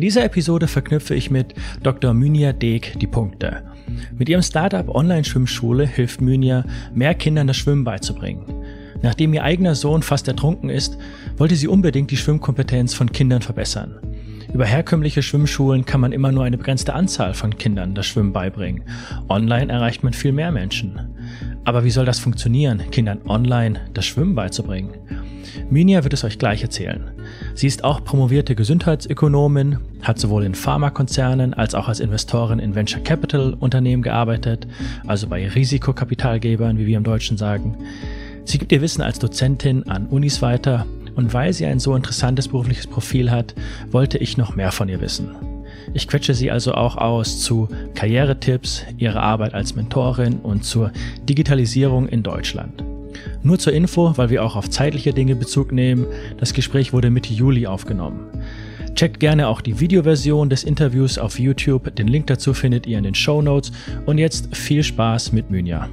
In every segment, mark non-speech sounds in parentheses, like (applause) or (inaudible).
In dieser Episode verknüpfe ich mit Dr. Mynja Deek die Punkte. Mit ihrem Startup Online-Schwimmschule hilft Mynja, mehr Kindern das Schwimmen beizubringen. Nachdem ihr eigener Sohn fast ertrunken ist, wollte sie unbedingt die Schwimmkompetenz von Kindern verbessern. Über herkömmliche Schwimmschulen kann man immer nur eine begrenzte Anzahl von Kindern das Schwimmen beibringen. Online erreicht man viel mehr Menschen. Aber wie soll das funktionieren, Kindern online das Schwimmen beizubringen? Minia wird es euch gleich erzählen. Sie ist auch promovierte Gesundheitsökonomin, hat sowohl in Pharmakonzernen als auch als Investorin in Venture Capital Unternehmen gearbeitet, also bei Risikokapitalgebern, wie wir im Deutschen sagen. Sie gibt ihr Wissen als Dozentin an Unis weiter und weil sie ein so interessantes berufliches Profil hat, wollte ich noch mehr von ihr wissen. Ich quetsche sie also auch aus zu Karrieretipps, ihrer Arbeit als Mentorin und zur Digitalisierung in Deutschland. Nur zur Info, weil wir auch auf zeitliche Dinge Bezug nehmen, das Gespräch wurde Mitte Juli aufgenommen. Checkt gerne auch die Videoversion des Interviews auf YouTube, den Link dazu findet ihr in den Show Notes und jetzt viel Spaß mit Mynja.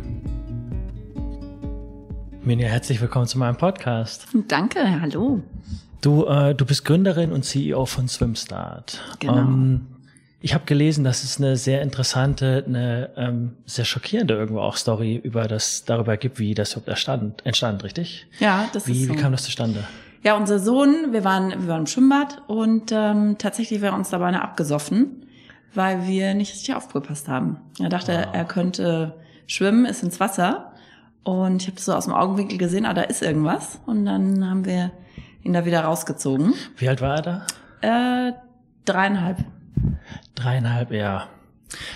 Minja, herzlich willkommen zu meinem Podcast. Danke, hallo. Du, äh, du bist Gründerin und CEO von Swimstart. Genau. Ähm, ich habe gelesen, dass es eine sehr interessante, eine ähm, sehr schockierende irgendwo auch Story über das darüber gibt, wie das überhaupt entstand, entstand richtig? Ja, das wie, ist so. Wie kam das zustande? Ja, unser Sohn, wir waren, wir waren im Schwimmbad und ähm, tatsächlich wäre uns dabei eine abgesoffen, weil wir nicht richtig aufgepasst haben. Er dachte, wow. er könnte schwimmen, ist ins Wasser und ich habe so aus dem Augenwinkel gesehen, ah, da ist irgendwas. Und dann haben wir ihn da wieder rausgezogen. Wie alt war er da? Äh, dreieinhalb. Dreieinhalb, ja.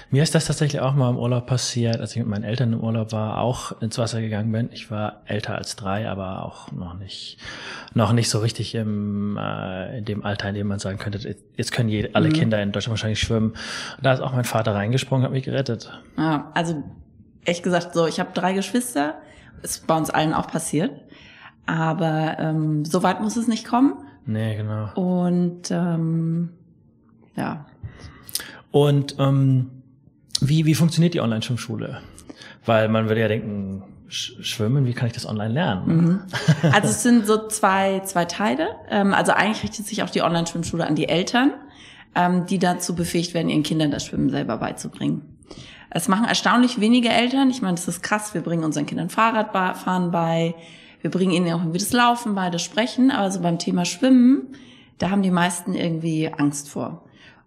Mir ist das tatsächlich auch mal im Urlaub passiert, als ich mit meinen Eltern im Urlaub war, auch ins Wasser gegangen bin. Ich war älter als drei, aber auch noch nicht, noch nicht so richtig im, äh, in dem Alter, in dem man sagen könnte, jetzt können jede, alle mhm. Kinder in Deutschland wahrscheinlich schwimmen. Und da ist auch mein Vater reingesprungen, hat mich gerettet. Ja, also echt gesagt, so, ich habe drei Geschwister, ist bei uns allen auch passiert. Aber ähm, so weit muss es nicht kommen. Nee, genau. Und ähm, ja. Und ähm, wie, wie funktioniert die Online-Schwimmschule? Weil man würde ja denken, Schwimmen, wie kann ich das online lernen? Mhm. (laughs) Also es sind so zwei, zwei Teile. Ähm, also eigentlich richtet sich auch die Online-Schwimmschule an die Eltern, ähm, die dazu befähigt werden, ihren Kindern das Schwimmen selber beizubringen. Es machen erstaunlich wenige Eltern. Ich meine, das ist krass. Wir bringen unseren Kindern Fahrradfahren bei. Wir bringen ihnen auch irgendwie das Laufen bei, das Sprechen. Aber so beim Thema Schwimmen, da haben die meisten irgendwie Angst vor.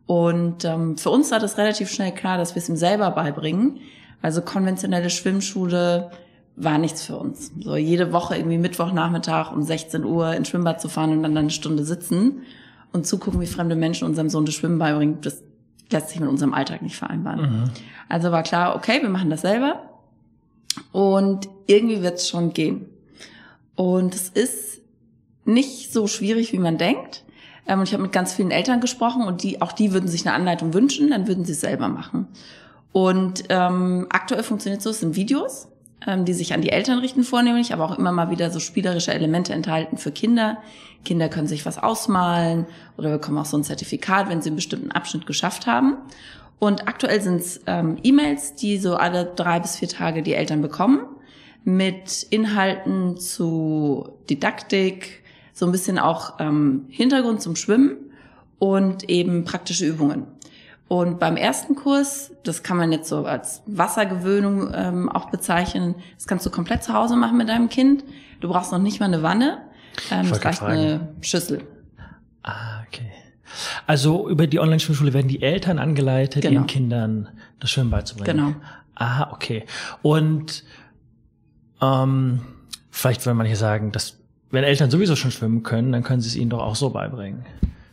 Und ähm, für uns war das relativ schnell klar, dass wir es ihm selber beibringen. Also konventionelle Schwimmschule war nichts für uns. So jede Woche irgendwie Mittwochnachmittag um 16 Uhr ins Schwimmbad zu fahren und dann eine Stunde sitzen und zugucken, wie fremde Menschen unserem Sohn das Schwimmen beibringen, das lässt sich mit unserem Alltag nicht vereinbaren. Mhm. Also war klar, okay, wir machen das selber und irgendwie wird es schon gehen. Und es ist nicht so schwierig, wie man denkt. Ähm, und ich habe mit ganz vielen Eltern gesprochen und die, auch die würden sich eine Anleitung wünschen, dann würden sie es selber machen. Und ähm, aktuell funktioniert so, es sind Videos, ähm, die sich an die Eltern richten vornehmlich, aber auch immer mal wieder so spielerische Elemente enthalten für Kinder. Kinder können sich was ausmalen oder bekommen auch so ein Zertifikat, wenn sie einen bestimmten Abschnitt geschafft haben. Und aktuell sind es ähm, E-Mails, die so alle drei bis vier Tage die Eltern bekommen, mit Inhalten zu Didaktik, so ein bisschen auch ähm, Hintergrund zum Schwimmen und eben praktische Übungen. Und beim ersten Kurs, das kann man jetzt so als Wassergewöhnung ähm, auch bezeichnen, das kannst du komplett zu Hause machen mit deinem Kind. Du brauchst noch nicht mal eine Wanne, ähm, es reicht eine Schüssel. Ah, okay. Also über die Online-Schwimmschule werden die Eltern angeleitet, genau. ihren Kindern das Schwimmen beizubringen. Genau. Ah, okay. Und ähm, vielleicht würden manche sagen, dass wenn Eltern sowieso schon schwimmen können, dann können sie es ihnen doch auch so beibringen.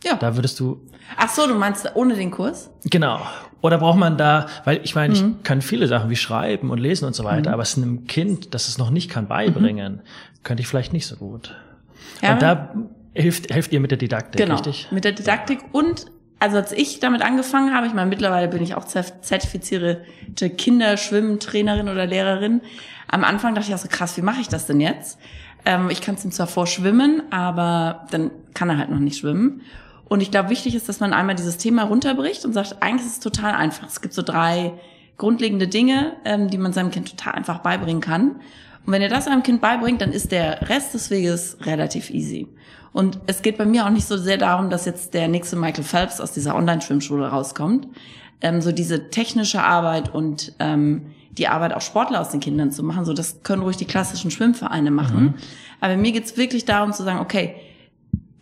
Ja. Da würdest du. Ach so, du meinst ohne den Kurs? Genau. Oder braucht man da, weil ich meine, mhm. ich kann viele Sachen wie schreiben und lesen und so weiter, mhm. aber es einem Kind, das es noch nicht kann, beibringen, mhm. könnte ich vielleicht nicht so gut. Ja. Und da hilft, hilft ihr mit der Didaktik, genau, richtig? Mit der Didaktik und also als ich damit angefangen habe, ich meine, mittlerweile bin ich auch zertifizierte Kinderschwimmtrainerin oder Lehrerin. Am Anfang dachte ich auch so, krass, wie mache ich das denn jetzt? Ähm, ich kann es ihm zwar vorschwimmen, aber dann kann er halt noch nicht schwimmen. Und ich glaube, wichtig ist, dass man einmal dieses Thema runterbricht und sagt, eigentlich ist es total einfach. Es gibt so drei grundlegende Dinge, ähm, die man seinem Kind total einfach beibringen kann. Und wenn ihr das einem Kind beibringt, dann ist der Rest des Weges relativ easy. Und es geht bei mir auch nicht so sehr darum, dass jetzt der nächste Michael Phelps aus dieser Online-Schwimmschule rauskommt. Ähm, so diese technische Arbeit und ähm, die Arbeit auch Sportler aus den Kindern zu machen, so das können ruhig die klassischen Schwimmvereine machen. Mhm. Aber mir geht's wirklich darum zu sagen, okay,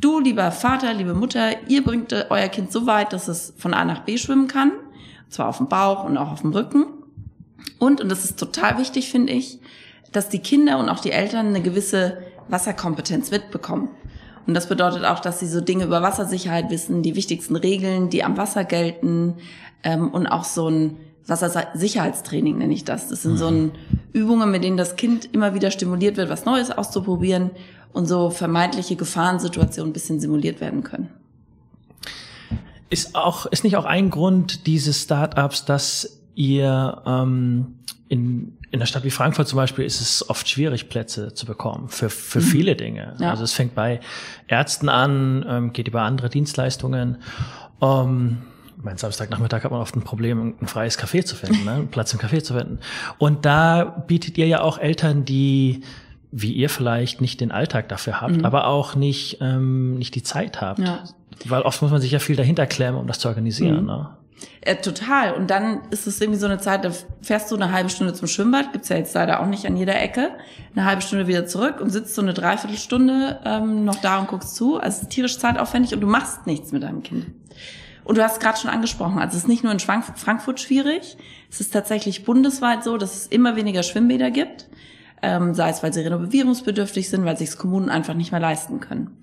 du, lieber Vater, liebe Mutter, ihr bringt euer Kind so weit, dass es von A nach B schwimmen kann. Und zwar auf dem Bauch und auch auf dem Rücken. Und, und das ist total wichtig, finde ich, dass die Kinder und auch die Eltern eine gewisse Wasserkompetenz mitbekommen. Und das bedeutet auch, dass sie so Dinge über Wassersicherheit wissen, die wichtigsten Regeln, die am Wasser gelten ähm, und auch so ein Wassersicherheitstraining nenne ich das. Das sind mhm. so ein Übungen, mit denen das Kind immer wieder stimuliert wird, was Neues auszuprobieren und so vermeintliche Gefahrensituationen ein bisschen simuliert werden können. Ist auch ist nicht auch ein Grund dieses Startups, dass ihr ähm, in in der Stadt wie Frankfurt zum Beispiel ist es oft schwierig, Plätze zu bekommen für, für mhm. viele Dinge. Ja. Also es fängt bei Ärzten an, ähm, geht über andere Dienstleistungen. Ähm, mein Samstagnachmittag hat man oft ein Problem, ein freies Café zu finden, ne? einen Platz im Café zu finden. Und da bietet ihr ja auch Eltern, die wie ihr vielleicht nicht den Alltag dafür habt, mhm. aber auch nicht ähm, nicht die Zeit habt, ja. weil oft muss man sich ja viel dahinter klemmen, um das zu organisieren. Mhm. Ne? Äh, total. Und dann ist es irgendwie so eine Zeit, da fährst du eine halbe Stunde zum Schwimmbad, gibt's ja jetzt leider auch nicht an jeder Ecke, eine halbe Stunde wieder zurück und sitzt so eine Dreiviertelstunde ähm, noch da und guckst zu. Also es ist tierisch zeitaufwendig und du machst nichts mit deinem Kind. Und du hast es gerade schon angesprochen, also es ist nicht nur in Frankfurt schwierig, es ist tatsächlich bundesweit so, dass es immer weniger Schwimmbäder gibt, ähm, sei es, weil sie renovierungsbedürftig sind, weil sich Kommunen einfach nicht mehr leisten können.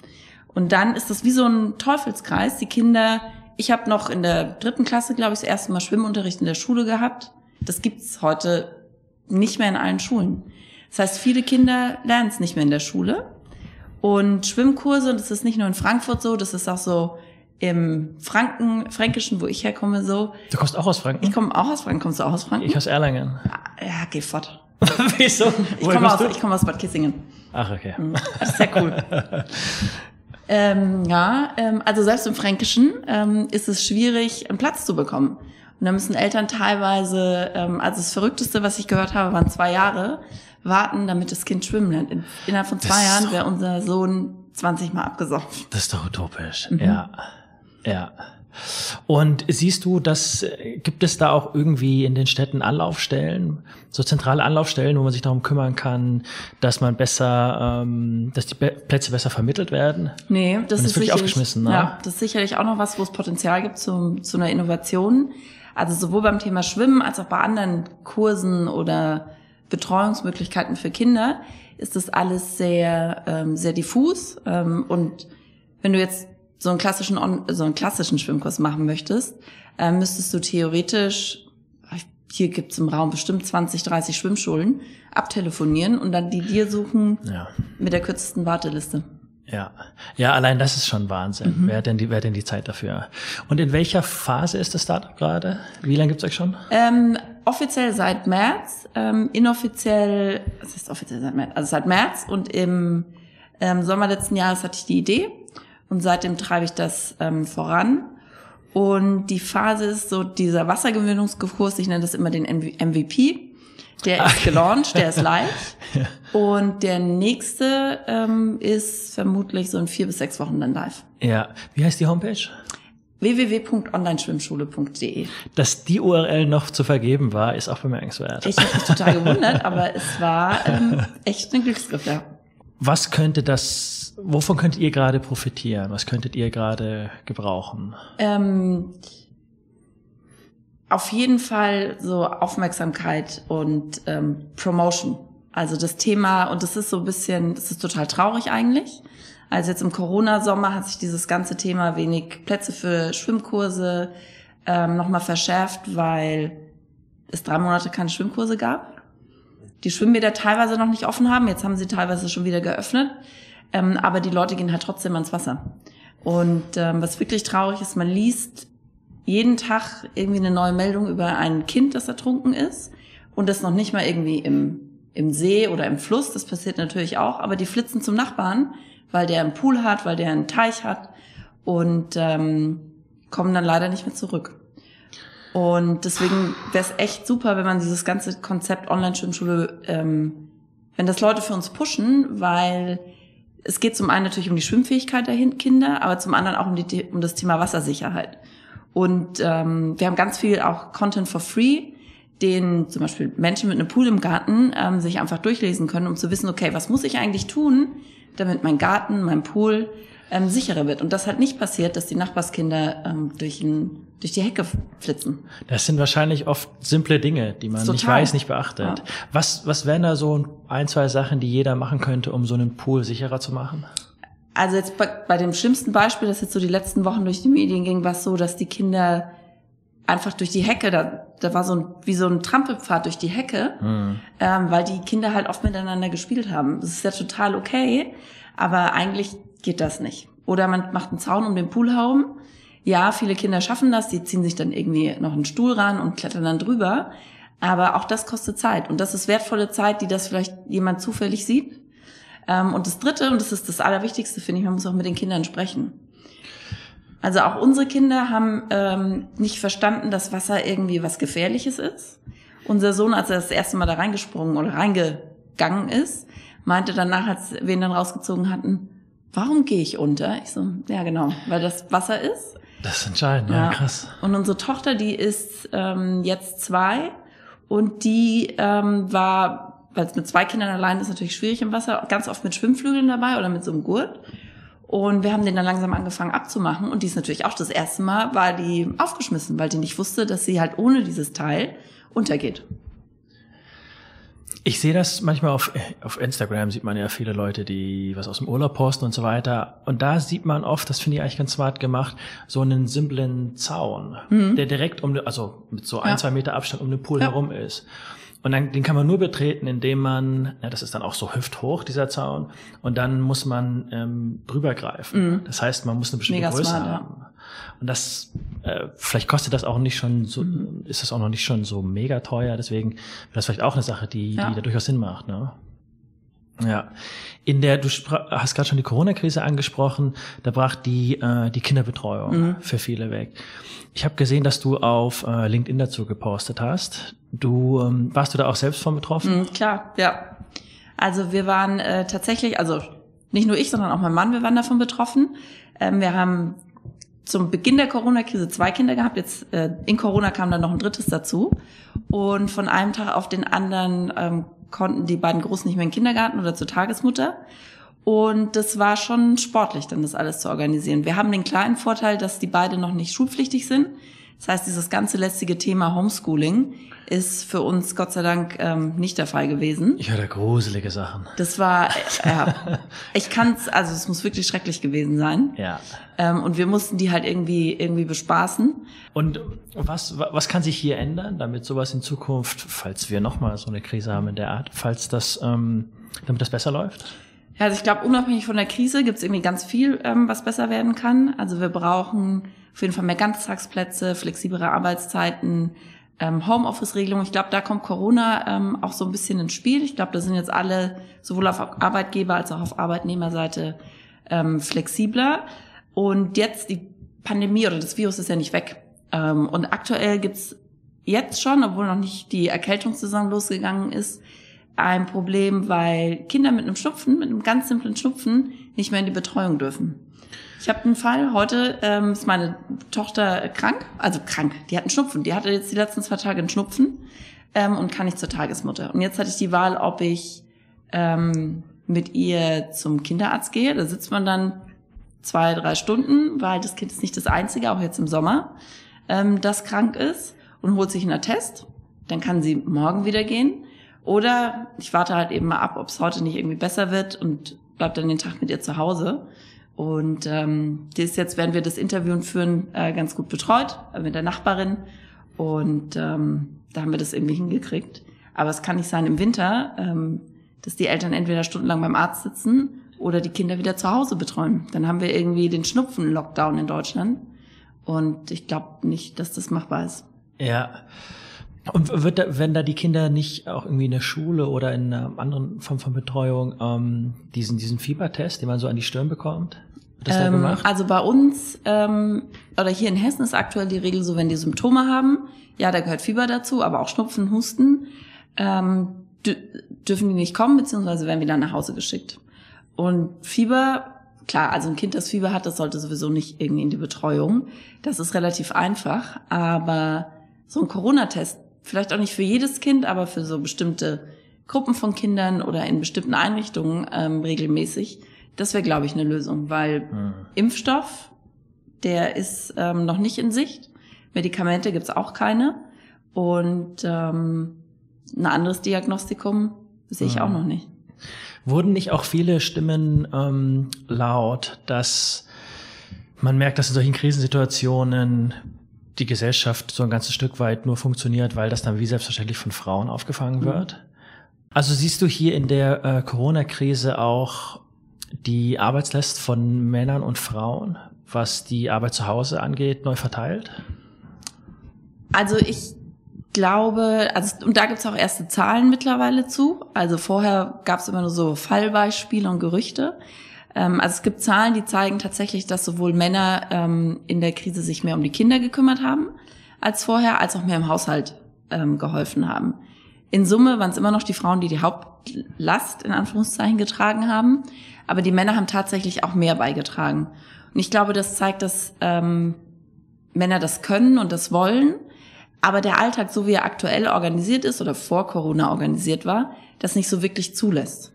Und dann ist das wie so ein Teufelskreis. Die Kinder ich habe noch in der dritten Klasse, glaube ich, das erste Mal Schwimmunterricht in der Schule gehabt. Das gibt's heute nicht mehr in allen Schulen. Das heißt, viele Kinder lernen es nicht mehr in der Schule. Und Schwimmkurse, und das ist nicht nur in Frankfurt so, das ist auch so im Franken, Fränkischen, wo ich herkomme, so. Du kommst auch aus Franken? Ich komme auch aus Franken. Kommst du auch aus Franken? Ich aus Erlangen. Ja, geh fort. (laughs) Wieso? Ich komme aus, ich komm aus Bad Kissingen. Ach, okay. Mhm. Das ist sehr cool. (laughs) Ähm, ja, ähm, also selbst im Fränkischen ähm, ist es schwierig, einen Platz zu bekommen. Und da müssen Eltern teilweise, ähm, also das Verrückteste, was ich gehört habe, waren zwei Jahre, warten, damit das Kind schwimmen lernt. In, innerhalb von zwei Jahren wäre unser Sohn 20 Mal abgesoffen. Das ist doch utopisch. Mhm. Ja. Ja. Und siehst du, dass gibt es da auch irgendwie in den Städten Anlaufstellen, so zentrale Anlaufstellen, wo man sich darum kümmern kann, dass man besser, ähm, dass die Plätze besser vermittelt werden? Nee, das, ist, wirklich aufgeschmissen. Ne? Ja, das ist sicherlich auch noch was, wo es Potenzial gibt zu, zu einer Innovation. Also sowohl beim Thema Schwimmen als auch bei anderen Kursen oder Betreuungsmöglichkeiten für Kinder ist das alles sehr ähm, sehr diffus ähm, und wenn du jetzt so einen klassischen, so einen klassischen Schwimmkurs machen möchtest, äh, müsstest du theoretisch, hier gibt's im Raum bestimmt 20, 30 Schwimmschulen, abtelefonieren und dann die dir suchen ja. mit der kürzesten Warteliste. Ja, ja, allein das ist schon Wahnsinn. Mhm. Wer hat denn die, wer hat denn die Zeit dafür? Und in welcher Phase ist das Startup gerade? Wie lange gibt's euch schon? Ähm, offiziell seit März, ähm, inoffiziell, was ist offiziell seit März? Also seit März und im ähm, Sommer letzten Jahres hatte ich die Idee und seitdem treibe ich das ähm, voran. Und die Phase ist so dieser Wassergewöhnungskurs, ich nenne das immer den MVP. Der ist gelauncht, der ist (laughs) live. ja. Und der nächste ähm, ist vermutlich so in vier bis sechs Wochen dann live. Ja. Wie heißt die Homepage? www.onlineschwimmschule.de. Dass die URL noch zu vergeben war, ist auch bemerkenswert. Ich habe mich total gewundert, aber es war ähm, (laughs) echt ein Glücksgriff, ja. Was könnte das, wovon könnt ihr gerade profitieren? Was könntet ihr gerade gebrauchen? Ähm, auf jeden Fall so Aufmerksamkeit und ähm, Promotion. Also das Thema, und das ist so ein bisschen, das ist total traurig eigentlich. Also jetzt im Corona-Sommer hat sich dieses ganze Thema wenig Plätze für Schwimmkurse ähm, nochmal verschärft, weil es drei Monate keine Schwimmkurse gab die Schwimmbäder teilweise noch nicht offen haben. Jetzt haben sie teilweise schon wieder geöffnet. Ähm, aber die Leute gehen halt trotzdem ans Wasser. Und ähm, was wirklich traurig ist, man liest jeden Tag irgendwie eine neue Meldung über ein Kind, das ertrunken ist. Und das noch nicht mal irgendwie im, im See oder im Fluss. Das passiert natürlich auch. Aber die flitzen zum Nachbarn, weil der einen Pool hat, weil der einen Teich hat. Und ähm, kommen dann leider nicht mehr zurück. Und deswegen wäre es echt super, wenn man dieses ganze Konzept Online-Schwimmschule, ähm, wenn das Leute für uns pushen, weil es geht zum einen natürlich um die Schwimmfähigkeit der Kinder, aber zum anderen auch um, die, um das Thema Wassersicherheit. Und ähm, wir haben ganz viel auch Content for free, den zum Beispiel Menschen mit einem Pool im Garten ähm, sich einfach durchlesen können, um zu wissen, okay, was muss ich eigentlich tun, damit mein Garten, mein Pool ähm, sicherer wird. Und das hat nicht passiert, dass die Nachbarskinder ähm, durch, ein, durch die Hecke flitzen. Das sind wahrscheinlich oft simple Dinge, die man Total. nicht weiß, nicht beachtet. Ja. Was, was wären da so ein, zwei Sachen, die jeder machen könnte, um so einen Pool sicherer zu machen? Also jetzt bei, bei dem schlimmsten Beispiel, das jetzt so die letzten Wochen durch die Medien ging, war es so, dass die Kinder einfach durch die Hecke, da, da war so ein, wie so ein Trampelpfad durch die Hecke, mhm. ähm, weil die Kinder halt oft miteinander gespielt haben. Das ist ja total okay, aber eigentlich geht das nicht. Oder man macht einen Zaun um den Pool herum. Ja, viele Kinder schaffen das, die ziehen sich dann irgendwie noch einen Stuhl ran und klettern dann drüber. Aber auch das kostet Zeit. Und das ist wertvolle Zeit, die das vielleicht jemand zufällig sieht. Ähm, und das Dritte, und das ist das Allerwichtigste, finde ich, man muss auch mit den Kindern sprechen. Also auch unsere Kinder haben ähm, nicht verstanden, dass Wasser irgendwie was Gefährliches ist. Unser Sohn, als er das erste Mal da reingesprungen oder reingegangen ist, meinte danach, als wir ihn dann rausgezogen hatten, warum gehe ich unter? Ich so, ja genau, weil das Wasser ist. Das ist entscheidend, ja, ja krass. Und unsere Tochter, die ist ähm, jetzt zwei und die ähm, war, weil es mit zwei Kindern allein ist natürlich schwierig im Wasser, ganz oft mit Schwimmflügeln dabei oder mit so einem Gurt. Und wir haben den dann langsam angefangen abzumachen. Und die ist natürlich auch das erste Mal, war die aufgeschmissen, weil die nicht wusste, dass sie halt ohne dieses Teil untergeht. Ich sehe das manchmal auf, auf Instagram, sieht man ja viele Leute, die was aus dem Urlaub posten und so weiter. Und da sieht man oft, das finde ich eigentlich ganz smart gemacht, so einen simplen Zaun, mhm. der direkt um, also mit so ein, ja. zwei Meter Abstand um den Pool ja. herum ist. Und dann, den kann man nur betreten, indem man, ja, das ist dann auch so hüfthoch, dieser Zaun, und dann muss man ähm, drüber greifen. Mhm. Das heißt, man muss eine bestimmte Mega Größe smart, haben. Ja. Und das, äh, vielleicht kostet das auch nicht schon so, mhm. ist das auch noch nicht schon so mega teuer, deswegen wäre das vielleicht auch eine Sache, die, ja. die da durchaus Sinn macht, ne? Ja, in der du hast gerade schon die Corona-Krise angesprochen, da brach die äh, die Kinderbetreuung mhm. für viele weg. Ich habe gesehen, dass du auf äh, LinkedIn dazu gepostet hast. Du ähm, warst du da auch selbst von betroffen? Mhm, klar, ja. Also wir waren äh, tatsächlich, also nicht nur ich, sondern auch mein Mann, wir waren davon betroffen. Ähm, wir haben zum Beginn der Corona-Krise zwei Kinder gehabt. Jetzt äh, in Corona kam dann noch ein drittes dazu. Und von einem Tag auf den anderen ähm, konnten die beiden Großen nicht mehr in den Kindergarten oder zur Tagesmutter. Und das war schon sportlich, dann das alles zu organisieren. Wir haben den kleinen Vorteil, dass die beide noch nicht schulpflichtig sind. Das heißt, dieses ganze lästige Thema Homeschooling ist für uns Gott sei Dank ähm, nicht der Fall gewesen. Ich höre gruselige Sachen. Das war, äh, ja, ich kann's, also es muss wirklich schrecklich gewesen sein. Ja. Ähm, und wir mussten die halt irgendwie irgendwie bespaßen. Und was was kann sich hier ändern, damit sowas in Zukunft, falls wir nochmal so eine Krise haben in der Art, falls das, ähm, damit das besser läuft? Ja, also ich glaube, unabhängig von der Krise gibt es irgendwie ganz viel, ähm, was besser werden kann. Also wir brauchen auf jeden Fall mehr Ganztagsplätze, flexiblere Arbeitszeiten, ähm, Homeoffice-Regelung. Ich glaube, da kommt Corona ähm, auch so ein bisschen ins Spiel. Ich glaube, da sind jetzt alle sowohl auf Arbeitgeber als auch auf Arbeitnehmerseite ähm, flexibler. Und jetzt die Pandemie oder das Virus ist ja nicht weg. Ähm, und aktuell gibt's jetzt schon, obwohl noch nicht die Erkältungssaison losgegangen ist, ein Problem, weil Kinder mit einem Schnupfen, mit einem ganz simplen Schnupfen, nicht mehr in die Betreuung dürfen. Ich habe einen Fall, heute ähm, ist meine Tochter krank, also krank, die hat einen Schnupfen. Die hatte jetzt die letzten zwei Tage einen Schnupfen ähm, und kann nicht zur Tagesmutter. Und jetzt hatte ich die Wahl, ob ich ähm, mit ihr zum Kinderarzt gehe. Da sitzt man dann zwei, drei Stunden, weil das Kind ist nicht das Einzige, auch jetzt im Sommer, ähm, das krank ist und holt sich einen Attest. Dann kann sie morgen wieder gehen. Oder ich warte halt eben mal ab, ob es heute nicht irgendwie besser wird und bleib dann den Tag mit ihr zu Hause. Und ähm, die ist jetzt, werden wir das Interview führen, äh, ganz gut betreut äh, mit der Nachbarin. Und ähm, da haben wir das irgendwie hingekriegt. Aber es kann nicht sein im Winter, ähm, dass die Eltern entweder stundenlang beim Arzt sitzen oder die Kinder wieder zu Hause betreuen. Dann haben wir irgendwie den Schnupfen-Lockdown in Deutschland. Und ich glaube nicht, dass das machbar ist. Ja. Und wird da, wenn da die Kinder nicht auch irgendwie in der Schule oder in einer anderen Form von Betreuung ähm, diesen, diesen Fiebertest, den man so an die Stirn bekommt? Das ähm, da gemacht? Also bei uns ähm, oder hier in Hessen ist aktuell die Regel so, wenn die Symptome haben, ja, da gehört Fieber dazu, aber auch Schnupfen, Husten, ähm, dürfen die nicht kommen, beziehungsweise werden wieder nach Hause geschickt. Und Fieber, klar, also ein Kind, das Fieber hat, das sollte sowieso nicht irgendwie in die Betreuung. Das ist relativ einfach, aber so ein Corona-Test, vielleicht auch nicht für jedes Kind, aber für so bestimmte Gruppen von Kindern oder in bestimmten Einrichtungen ähm, regelmäßig, das wäre, glaube ich, eine Lösung, weil mhm. Impfstoff, der ist ähm, noch nicht in Sicht. Medikamente gibt's auch keine. Und ähm, ein anderes Diagnostikum sehe ich mhm. auch noch nicht. Wurden nicht auch viele Stimmen ähm, laut, dass man merkt, dass in solchen Krisensituationen die Gesellschaft so ein ganzes Stück weit nur funktioniert, weil das dann wie selbstverständlich von Frauen aufgefangen mhm. wird? Also siehst du hier in der äh, Corona-Krise auch die Arbeitslast von Männern und Frauen, was die Arbeit zu Hause angeht, neu verteilt? Also ich glaube, also und da gibt's auch erste Zahlen mittlerweile zu. Also vorher gab's immer nur so Fallbeispiele und Gerüchte. Ähm, also es gibt Zahlen, die zeigen tatsächlich, dass sowohl Männer ähm, in der Krise sich mehr um die Kinder gekümmert haben als vorher, als auch mehr im Haushalt ähm, geholfen haben. In Summe waren es immer noch die Frauen, die die Hauptlast in Anführungszeichen getragen haben, aber die Männer haben tatsächlich auch mehr beigetragen. Und ich glaube, das zeigt, dass ähm, Männer das können und das wollen aber der Alltag, so wie er aktuell organisiert ist oder vor Corona organisiert war, das nicht so wirklich zulässt.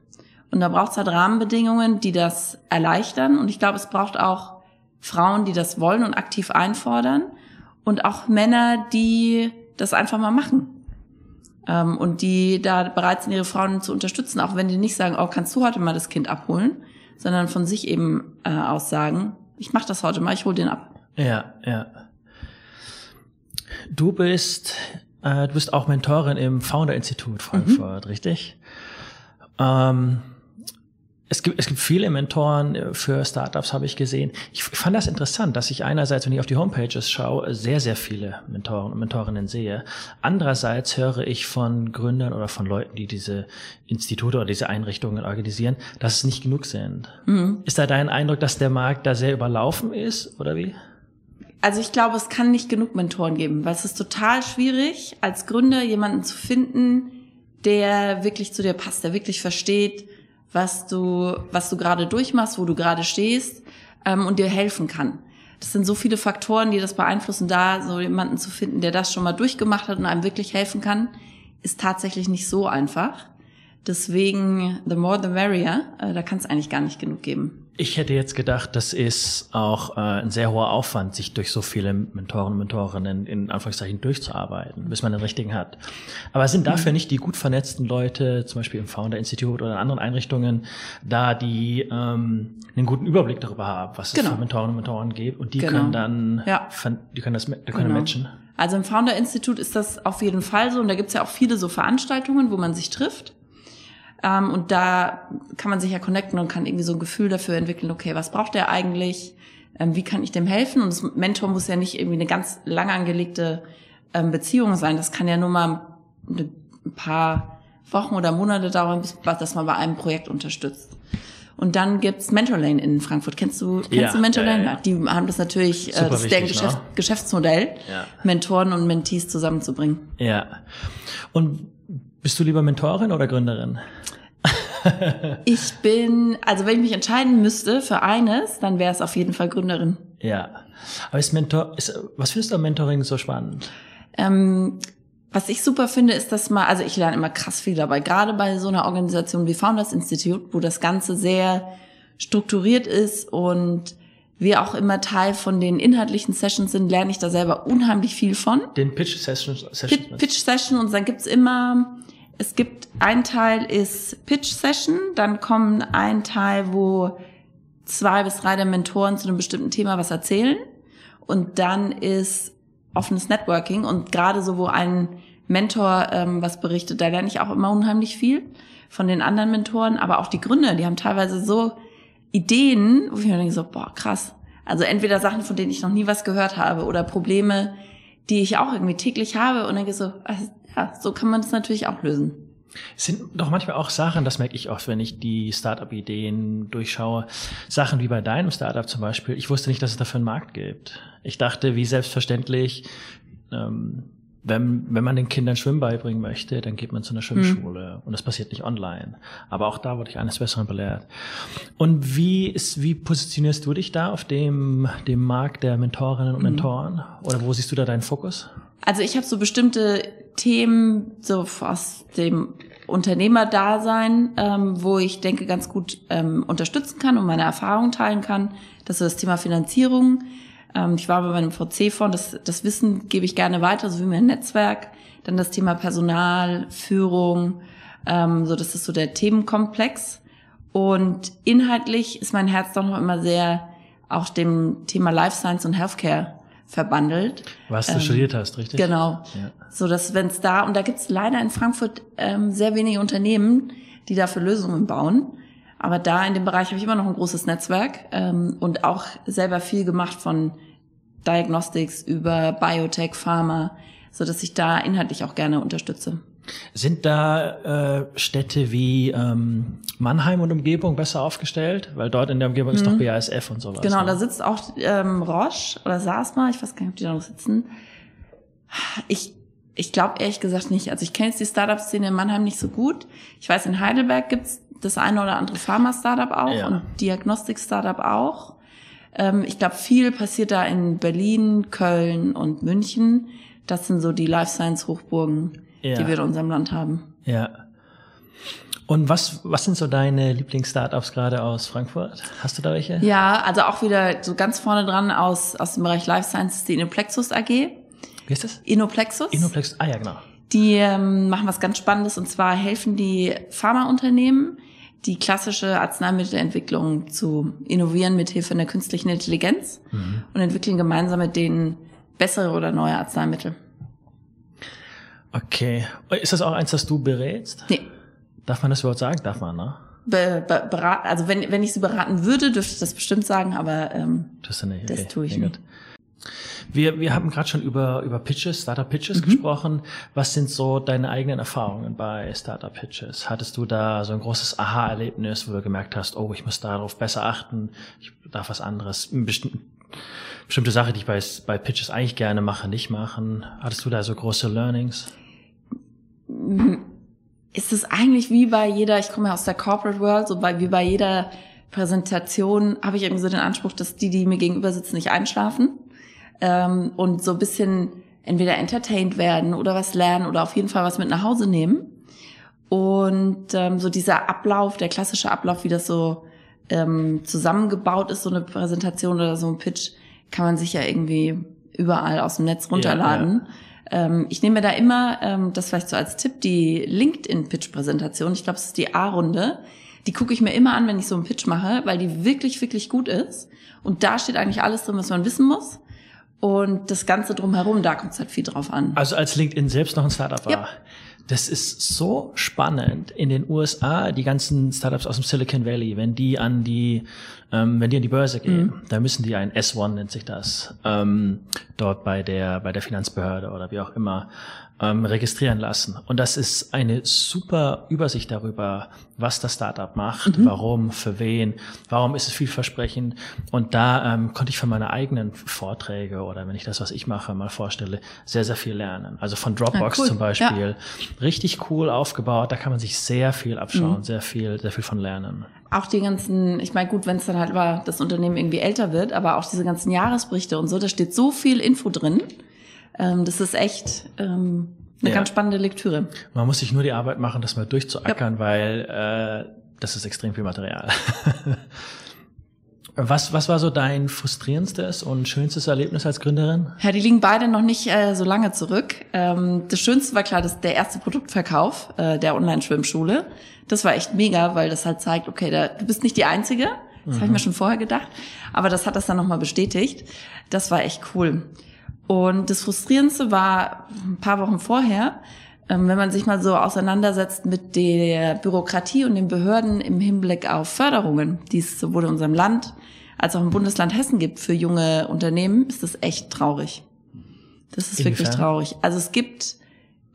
Und da braucht es halt Rahmenbedingungen, die das erleichtern. Und ich glaube, es braucht auch Frauen, die das wollen und aktiv einfordern. Und auch Männer, die das einfach mal machen. Ähm, und die da bereit sind, ihre Frauen zu unterstützen, auch wenn die nicht sagen, oh, kannst du heute mal das Kind abholen, sondern von sich eben äh, aus sagen, ich mach das heute mal, ich hol den ab. Ja, ja. Du bist, äh, du bist auch Mentorin im Founder-Institut Frankfurt, mhm. richtig? Ähm, es gibt, es gibt viele Mentoren für Startups, habe ich gesehen. Ich fand das interessant, dass ich einerseits, wenn ich auf die Homepages schaue, sehr, sehr viele Mentoren und Mentorinnen sehe. Andererseits höre ich von Gründern oder von Leuten, die diese Institute oder diese Einrichtungen organisieren, dass es nicht genug sind. Mhm. Ist da dein Eindruck, dass der Markt da sehr überlaufen ist oder wie? also ich glaube, es kann nicht genug Mentoren geben, weil es ist total schwierig, als Gründer jemanden zu finden, der wirklich zu dir passt, der wirklich versteht, was du, was du gerade durchmachst, wo du gerade stehst ähm, und dir helfen kann. Das sind so viele Faktoren, die das beeinflussen. Da so jemanden zu finden, der das schon mal durchgemacht hat und einem wirklich helfen kann, ist tatsächlich nicht so einfach. Deswegen, the more the merrier, äh, da kann es eigentlich gar nicht genug geben. Ich hätte jetzt gedacht, das ist auch äh, ein sehr hoher Aufwand, sich durch so viele Mentoren und Mentorinnen in Anführungszeichen durchzuarbeiten, bis man den richtigen hat. Aber sind dafür mhm. nicht die gut vernetzten Leute, zum Beispiel im Founder Institute oder in anderen Einrichtungen, da die ähm, einen guten Überblick darüber haben, was genau. es für Mentoren und Mentoren gibt und die genau. können dann, ja. die können das, die können genau. matchen? Also im Founder Institute ist das auf jeden Fall so und da gibt's ja auch viele so Veranstaltungen, wo man sich trifft. Ähm, und da kann man sich ja connecten und kann irgendwie so ein Gefühl dafür entwickeln, okay, was braucht der eigentlich? Ähm, wie kann ich dem helfen? Und das Mentor muss ja nicht irgendwie eine ganz lang angelegte ähm, Beziehung sein. Das kann ja nur mal ein paar Wochen oder Monate dauern, bis dass man bei einem Projekt unterstützt. Und dann gibt's Mentorlane in Frankfurt. Kennst du, kennst ja, du Mentorlane? Ja, ja. Die haben das natürlich, äh, das ist deren Geschäft, ne? Geschäftsmodell, Mentoren und Mentees zusammenzubringen. Ja. Und bist du lieber Mentorin oder Gründerin? (laughs) ich bin, also wenn ich mich entscheiden müsste für eines, dann wäre es auf jeden Fall Gründerin. Ja. Aber ist Mentor, ist, was findest du am Mentoring so spannend? Ähm, was ich super finde, ist, dass man, also ich lerne immer krass viel dabei, gerade bei so einer Organisation wie Founders Institute, wo das Ganze sehr strukturiert ist und wir auch immer Teil von den inhaltlichen Sessions sind, lerne ich da selber unheimlich viel von. Den Pitch Sessions. Pitch, Pitch Session und dann gibt's immer es gibt ein Teil ist Pitch Session, dann kommen ein Teil, wo zwei bis drei der Mentoren zu einem bestimmten Thema was erzählen. Und dann ist offenes Networking. Und gerade so, wo ein Mentor ähm, was berichtet, da lerne ich auch immer unheimlich viel von den anderen Mentoren, aber auch die Gründer, die haben teilweise so Ideen, wo ich mir denke so, boah, krass. Also entweder Sachen, von denen ich noch nie was gehört habe oder Probleme, die ich auch irgendwie täglich habe und denke so, also, ja, so kann man es natürlich auch lösen. Es sind doch manchmal auch Sachen, das merke ich oft, wenn ich die Startup-Ideen durchschaue. Sachen wie bei deinem Startup zum Beispiel. Ich wusste nicht, dass es dafür einen Markt gibt. Ich dachte, wie selbstverständlich, ähm, wenn, wenn man den Kindern Schwimmen beibringen möchte, dann geht man zu einer Schwimmschule mhm. und das passiert nicht online. Aber auch da wurde ich eines Besseren belehrt. Und wie ist, wie positionierst du dich da auf dem, dem Markt der Mentorinnen und mhm. Mentoren? Oder wo siehst du da deinen Fokus? Also ich habe so bestimmte Themen so aus dem Unternehmerdasein, ähm, wo ich denke ganz gut ähm, unterstützen kann und meine Erfahrungen teilen kann. Das ist das Thema Finanzierung ähm, ich war bei meinem VC-Fonds, das, das Wissen gebe ich gerne weiter, so wie mein Netzwerk. Dann das Thema Personal, Führung, ähm, so das ist so der Themenkomplex. Und inhaltlich ist mein Herz doch noch immer sehr auch dem Thema Life Science und Healthcare verbandelt. Was du ähm, studiert hast, richtig? Genau. Ja. So dass wenn es da und da gibt es leider in Frankfurt ähm, sehr wenige Unternehmen, die dafür Lösungen bauen. Aber da in dem Bereich habe ich immer noch ein großes Netzwerk ähm, und auch selber viel gemacht von Diagnostics über Biotech, Pharma, so dass ich da inhaltlich auch gerne unterstütze. Sind da äh, Städte wie ähm, Mannheim und Umgebung besser aufgestellt? Weil dort in der Umgebung ist doch mhm. BASF und sowas. Genau, ne? da sitzt auch ähm, Roche oder SASMA, ich weiß gar nicht, ob die da noch sitzen. Ich, ich glaube ehrlich gesagt nicht. Also ich kenne jetzt die Startup-Szene in Mannheim nicht so gut. Ich weiß, in Heidelberg gibt's das eine oder andere Pharma-Startup auch ja. und Diagnostik-Startup auch. Ähm, ich glaube, viel passiert da in Berlin, Köln und München. Das sind so die Life Science Hochburgen, ja. die wir in unserem Land haben. Ja. Und was, was sind so deine Lieblings-Startups gerade aus Frankfurt? Hast du da welche? Ja, also auch wieder so ganz vorne dran aus, aus dem Bereich Life Sciences, die Inoplexus AG. Wie ist das? Inoplexus. Inoplexus, ah ja, genau. Die ähm, machen was ganz Spannendes und zwar helfen die Pharmaunternehmen, die klassische Arzneimittelentwicklung zu innovieren mit Hilfe einer künstlichen Intelligenz mhm. und entwickeln gemeinsam mit denen bessere oder neue Arzneimittel. Okay. Ist das auch eins, das du berätst? Nee. Darf man das überhaupt sagen? Darf man, ne? Be, be, berat, also wenn, wenn ich sie beraten würde, dürfte ich das bestimmt sagen, aber ähm, das, nicht, okay. das tue ich nicht. Wir, wir haben gerade schon über, über Pitches, Startup Pitches mhm. gesprochen. Was sind so deine eigenen Erfahrungen bei Startup Pitches? Hattest du da so ein großes Aha-Erlebnis, wo du gemerkt hast, oh, ich muss darauf besser achten, ich darf was anderes, bestimmte, bestimmte Sache, die ich bei, bei Pitches eigentlich gerne mache, nicht machen? Hattest du da so große Learnings? Ist es eigentlich wie bei jeder, ich komme ja aus der Corporate World, so bei, wie bei jeder Präsentation habe ich irgendwie so den Anspruch, dass die, die mir gegenüber sitzen, nicht einschlafen ähm, und so ein bisschen entweder entertained werden oder was lernen oder auf jeden Fall was mit nach Hause nehmen. Und ähm, so dieser Ablauf, der klassische Ablauf, wie das so ähm, zusammengebaut ist, so eine Präsentation oder so ein Pitch, kann man sich ja irgendwie überall aus dem Netz runterladen. Ja, ja. Ähm, ich nehme da immer, ähm, das vielleicht so als Tipp, die LinkedIn-Pitch-Präsentation. Ich glaube, es ist die A-Runde. Die gucke ich mir immer an, wenn ich so einen Pitch mache, weil die wirklich, wirklich gut ist. Und da steht eigentlich alles drin, was man wissen muss. Und das Ganze drumherum, da kommt es halt viel drauf an. Also als LinkedIn selbst noch ein Startup war. Ja. Das ist so spannend in den USA, die ganzen Startups aus dem Silicon Valley, wenn die an die, ähm, wenn die an die Börse gehen, mhm. da müssen die ein S1 nennt sich das, ähm, dort bei der bei der Finanzbehörde oder wie auch immer ähm, registrieren lassen. Und das ist eine super Übersicht darüber, was das Startup macht, mhm. warum, für wen, warum ist es vielversprechend. Und da ähm, konnte ich von meinen eigenen Vorträge oder wenn ich das, was ich mache, mal vorstelle, sehr, sehr viel lernen. Also von Dropbox ja, cool. zum Beispiel. Ja. Richtig cool aufgebaut. Da kann man sich sehr viel abschauen, mhm. sehr viel, sehr viel von lernen auch die ganzen, ich meine, gut, wenn es dann halt über das Unternehmen irgendwie älter wird, aber auch diese ganzen Jahresberichte und so, da steht so viel Info drin. Ähm, das ist echt ähm, eine ja. ganz spannende Lektüre. Man muss sich nur die Arbeit machen, das mal durchzuackern, ja. weil äh, das ist extrem viel Material. (laughs) Was, was war so dein frustrierendstes und schönstes Erlebnis als Gründerin? Ja, die liegen beide noch nicht äh, so lange zurück. Ähm, das Schönste war klar, dass der erste Produktverkauf äh, der Online-Schwimmschule. Das war echt mega, weil das halt zeigt, okay, da, du bist nicht die Einzige. Das mhm. habe ich mir schon vorher gedacht. Aber das hat das dann nochmal bestätigt. Das war echt cool. Und das Frustrierendste war ein paar Wochen vorher, ähm, wenn man sich mal so auseinandersetzt mit der Bürokratie und den Behörden im Hinblick auf Förderungen, die es sowohl in unserem Land als auch im Bundesland Hessen gibt für junge Unternehmen, ist das echt traurig. Das ist Inwiefern? wirklich traurig. Also es gibt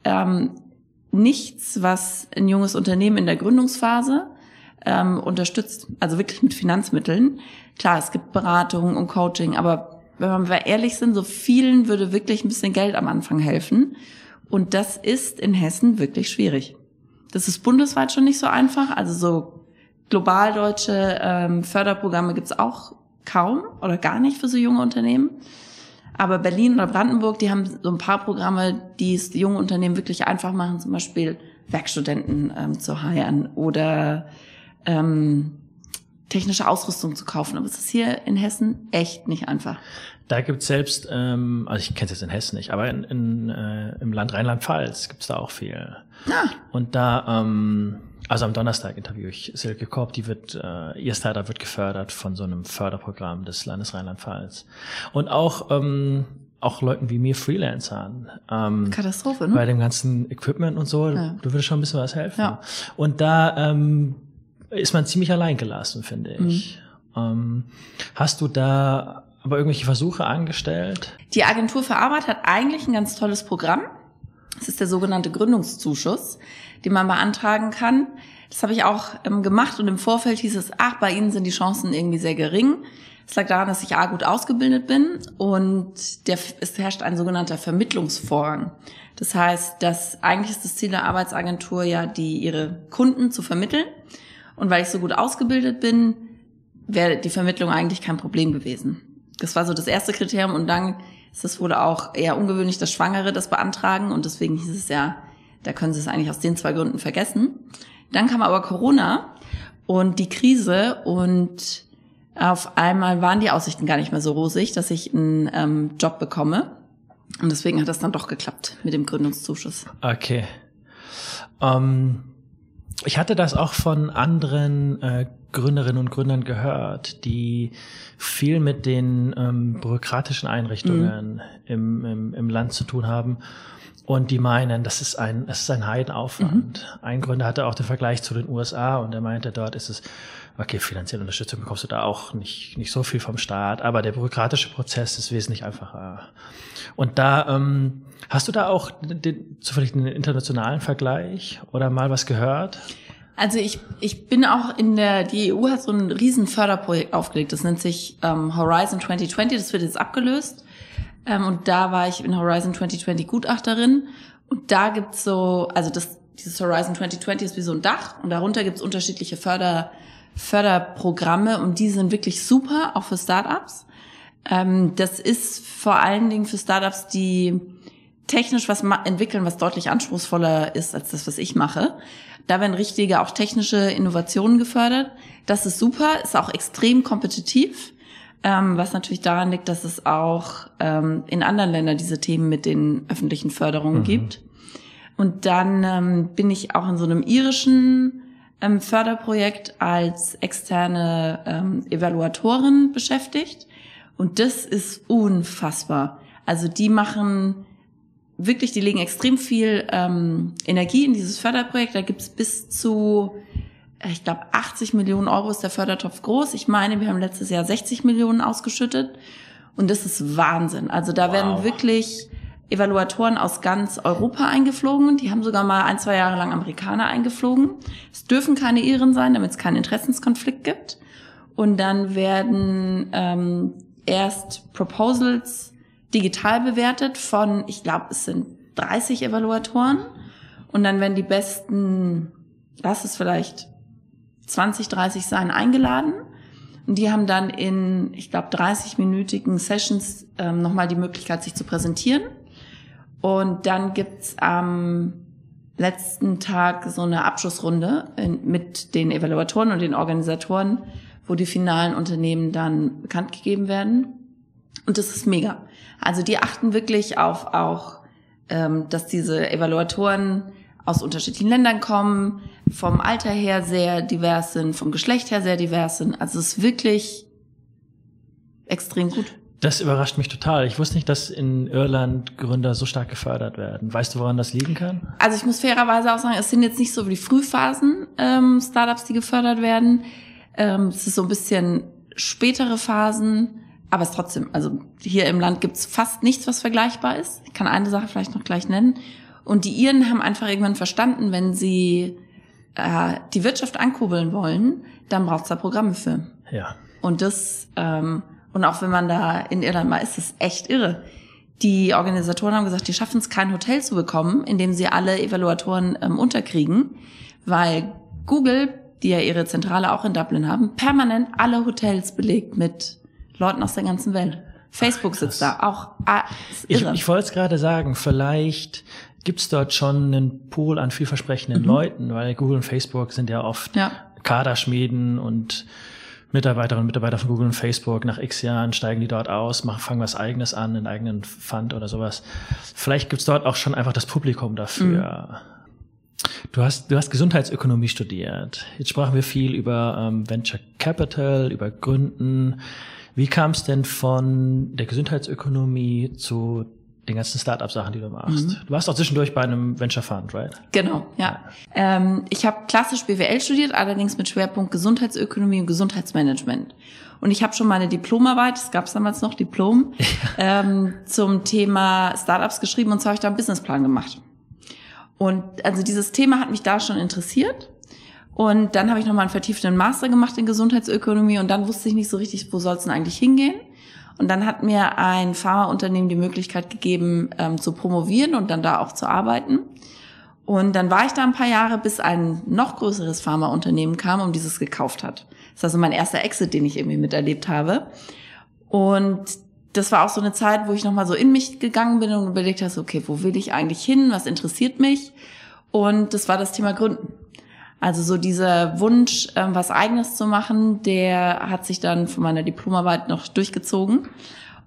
ähm, nichts, was ein junges Unternehmen in der Gründungsphase ähm, unterstützt. Also wirklich mit Finanzmitteln. Klar, es gibt Beratung und Coaching, aber wenn wir ehrlich sind, so vielen würde wirklich ein bisschen Geld am Anfang helfen. Und das ist in Hessen wirklich schwierig. Das ist bundesweit schon nicht so einfach. Also so global deutsche ähm, Förderprogramme gibt's auch kaum oder gar nicht für so junge Unternehmen. Aber Berlin oder Brandenburg, die haben so ein paar Programme, die es junge Unternehmen wirklich einfach machen, zum Beispiel Werkstudenten ähm, zu heiren oder ähm, technische Ausrüstung zu kaufen. Aber es ist hier in Hessen echt nicht einfach. Da gibt's selbst, ähm, also ich kenne es jetzt in Hessen nicht, aber in, in, äh, im Land Rheinland-Pfalz gibt's da auch viel. Ah. Und da, ähm, also am Donnerstag interviewe ich Silke Korb, die wird, äh, ihr Startup wird gefördert von so einem Förderprogramm des Landes Rheinland-Pfalz. Und auch, ähm, auch Leuten wie mir Freelancern. Ähm, Katastrophe, ne? Bei dem ganzen Equipment und so, Ja. du würdest schon ein bisschen was helfen. Ja. Und da ähm, ist man ziemlich allein gelassen, finde ich. Mhm. Ähm, hast du da aber irgendwelche Versuche angestellt? Die Agentur für Arbeit hat eigentlich ein ganz tolles Programm. Das ist der sogenannte Gründungszuschuss, den man beantragen kann. Das habe ich auch ähm, gemacht und im Vorfeld hieß es, ach, bei Ihnen sind die Chancen irgendwie sehr gering. Es lag daran, dass ich A gut ausgebildet bin und der, es herrscht ein sogenannter Vermittlungsvorrang. Das heißt, dass eigentlich ist das Ziel der Arbeitsagentur ja, die ihre Kunden zu vermitteln. Und weil ich so gut ausgebildet bin, wäre die Vermittlung eigentlich kein Problem gewesen. Das war so das erste Kriterium und dann ist es wohl auch eher ungewöhnlich, dass Schwangere das beantragen und deswegen hieß es ja, da können sie es eigentlich aus den zwei Gründen vergessen. Dann kam aber Corona und die Krise und auf einmal waren die Aussichten gar nicht mehr so rosig, dass ich einen ähm, Job bekomme. Und deswegen hat das dann doch geklappt mit dem Gründungszuschuss. Okay. Ähm, ich hatte das auch von anderen äh, Gründerinnen und Gründern gehört, die viel mit den ähm, bürokratischen Einrichtungen im, im, im Land zu tun haben. Und die meinen, das ist ein, das ist ein Heidenaufwand. Ein Gründer hatte auch den Vergleich zu den USA und er meinte, dort ist es, okay, finanzielle Unterstützung bekommst du da auch nicht, nicht so viel vom Staat, aber der bürokratische Prozess ist wesentlich einfacher. Und da, ähm, hast du da auch den, zufällig einen internationalen Vergleich oder mal was gehört? Also ich, ich bin auch in der, die EU hat so ein riesen Förderprojekt aufgelegt, das nennt sich ähm, Horizon 2020, das wird jetzt abgelöst. Ähm, und da war ich in Horizon 2020 Gutachterin. Und da gibt's so, also das, dieses Horizon 2020 ist wie so ein Dach und darunter gibt's unterschiedliche Förder, Förderprogramme und die sind wirklich super, auch für Startups. Ähm, das ist vor allen Dingen für Startups, die technisch was entwickeln, was deutlich anspruchsvoller ist als das, was ich mache. Da werden richtige, auch technische Innovationen gefördert. Das ist super, ist auch extrem kompetitiv, ähm, was natürlich daran liegt, dass es auch ähm, in anderen Ländern diese Themen mit den öffentlichen Förderungen gibt. Und dann ähm, bin ich auch in so einem irischen ähm, Förderprojekt als externe ähm, Evaluatorin beschäftigt. Und das ist unfassbar. Also die machen wirklich, die legen extrem viel ähm, Energie in dieses Förderprojekt. Da gibt's bis zu, ich glaube, 80 Millionen Euro ist der Fördertopf groß. Ich meine, wir haben letztes Jahr 60 Millionen ausgeschüttet. Und das ist Wahnsinn. Also da Wow. werden wirklich Evaluatoren aus ganz Europa eingeflogen. Die haben sogar mal ein, zwei Jahre lang Amerikaner eingeflogen. Es dürfen keine Iren sein, damit es keinen Interessenskonflikt gibt. Und dann werden ähm, erst Proposals digital bewertet von, ich glaube, es sind 30 Evaluatoren. Und dann werden die besten, lass es vielleicht 20, 30 sein, eingeladen. Und die haben dann in, ich glaube, 30-minütigen Sessions ähm, nochmal die Möglichkeit, sich zu präsentieren. Und dann gibt's am letzten Tag so eine Abschlussrunde in, mit den Evaluatoren und den Organisatoren, wo die finalen Unternehmen dann bekannt gegeben werden. Und das ist mega. Also die achten wirklich auf auch, ähm, dass diese Evaluatoren aus unterschiedlichen Ländern kommen, vom Alter her sehr divers sind, vom Geschlecht her sehr divers sind. Also es ist wirklich extrem gut. Das überrascht mich total. Ich wusste nicht, dass in Irland Gründer so stark gefördert werden. Weißt du, woran das liegen kann? Also ich muss fairerweise auch sagen, es sind jetzt nicht so wie die Frühphasen ähm, Startups, die gefördert werden. Ähm, es ist so ein bisschen spätere Phasen, aber es ist trotzdem, also hier im Land gibt's fast nichts, was vergleichbar ist. Ich kann eine Sache vielleicht noch gleich nennen. Und die Iren haben einfach irgendwann verstanden, wenn sie äh, die Wirtschaft ankurbeln wollen, dann braucht's da Programme für. Ja. Und das, ähm, Und auch wenn man da in Irland mal ist, ist es echt irre. Die Organisatoren haben gesagt, die schaffen es, kein Hotel zu bekommen, in dem sie alle Evaluatoren ähm, unterkriegen, weil Google, die ja ihre Zentrale auch in Dublin haben, permanent alle Hotels belegt mit Leuten aus der ganzen Welt. Facebook Ach, sitzt da auch. Ah, ich, ich wollte es gerade sagen, vielleicht gibt's dort schon einen Pool an vielversprechenden mhm. Leuten, weil Google und Facebook sind ja oft ja. Kaderschmieden und Mitarbeiterinnen und Mitarbeiter von Google und Facebook nach x Jahren steigen die dort aus, machen, fangen was eigenes an, einen eigenen Fund oder sowas. Vielleicht gibt's dort auch schon einfach das Publikum dafür. Mhm. Du hast, du hast Gesundheitsökonomie studiert. Jetzt sprachen wir viel über ähm, Venture Capital, über Gründen. Wie kam es denn von der Gesundheitsökonomie zu den ganzen Startup-Sachen, die du machst. Mhm. Du warst auch zwischendurch bei einem Venture Fund, right? Genau, ja. Ähm, ich habe klassisch BWL studiert, allerdings mit Schwerpunkt Gesundheitsökonomie und Gesundheitsmanagement. Und ich habe schon meine Diplomarbeit, das gab es damals noch, Diplom, (laughs) ja. ähm, zum Thema Startups geschrieben und so habe ich da einen Businessplan gemacht. Und also dieses Thema hat mich da schon interessiert. Und dann habe ich nochmal einen vertieften Master gemacht in Gesundheitsökonomie und dann wusste ich nicht so richtig, wo soll es denn eigentlich hingehen. Und dann hat mir ein Pharmaunternehmen die Möglichkeit gegeben, ähm, zu promovieren und dann da auch zu arbeiten. Und dann war ich da ein paar Jahre, bis ein noch größeres Pharmaunternehmen kam und dieses gekauft hat. Das ist also mein erster Exit, den ich irgendwie miterlebt habe. Und das war auch so eine Zeit, wo ich nochmal so in mich gegangen bin und überlegt habe, okay, wo will ich eigentlich hin? Was interessiert mich? Und das war das Thema Gründen. Also so dieser Wunsch, ähm, was eigenes zu machen, der hat sich dann von meiner Diplomarbeit noch durchgezogen.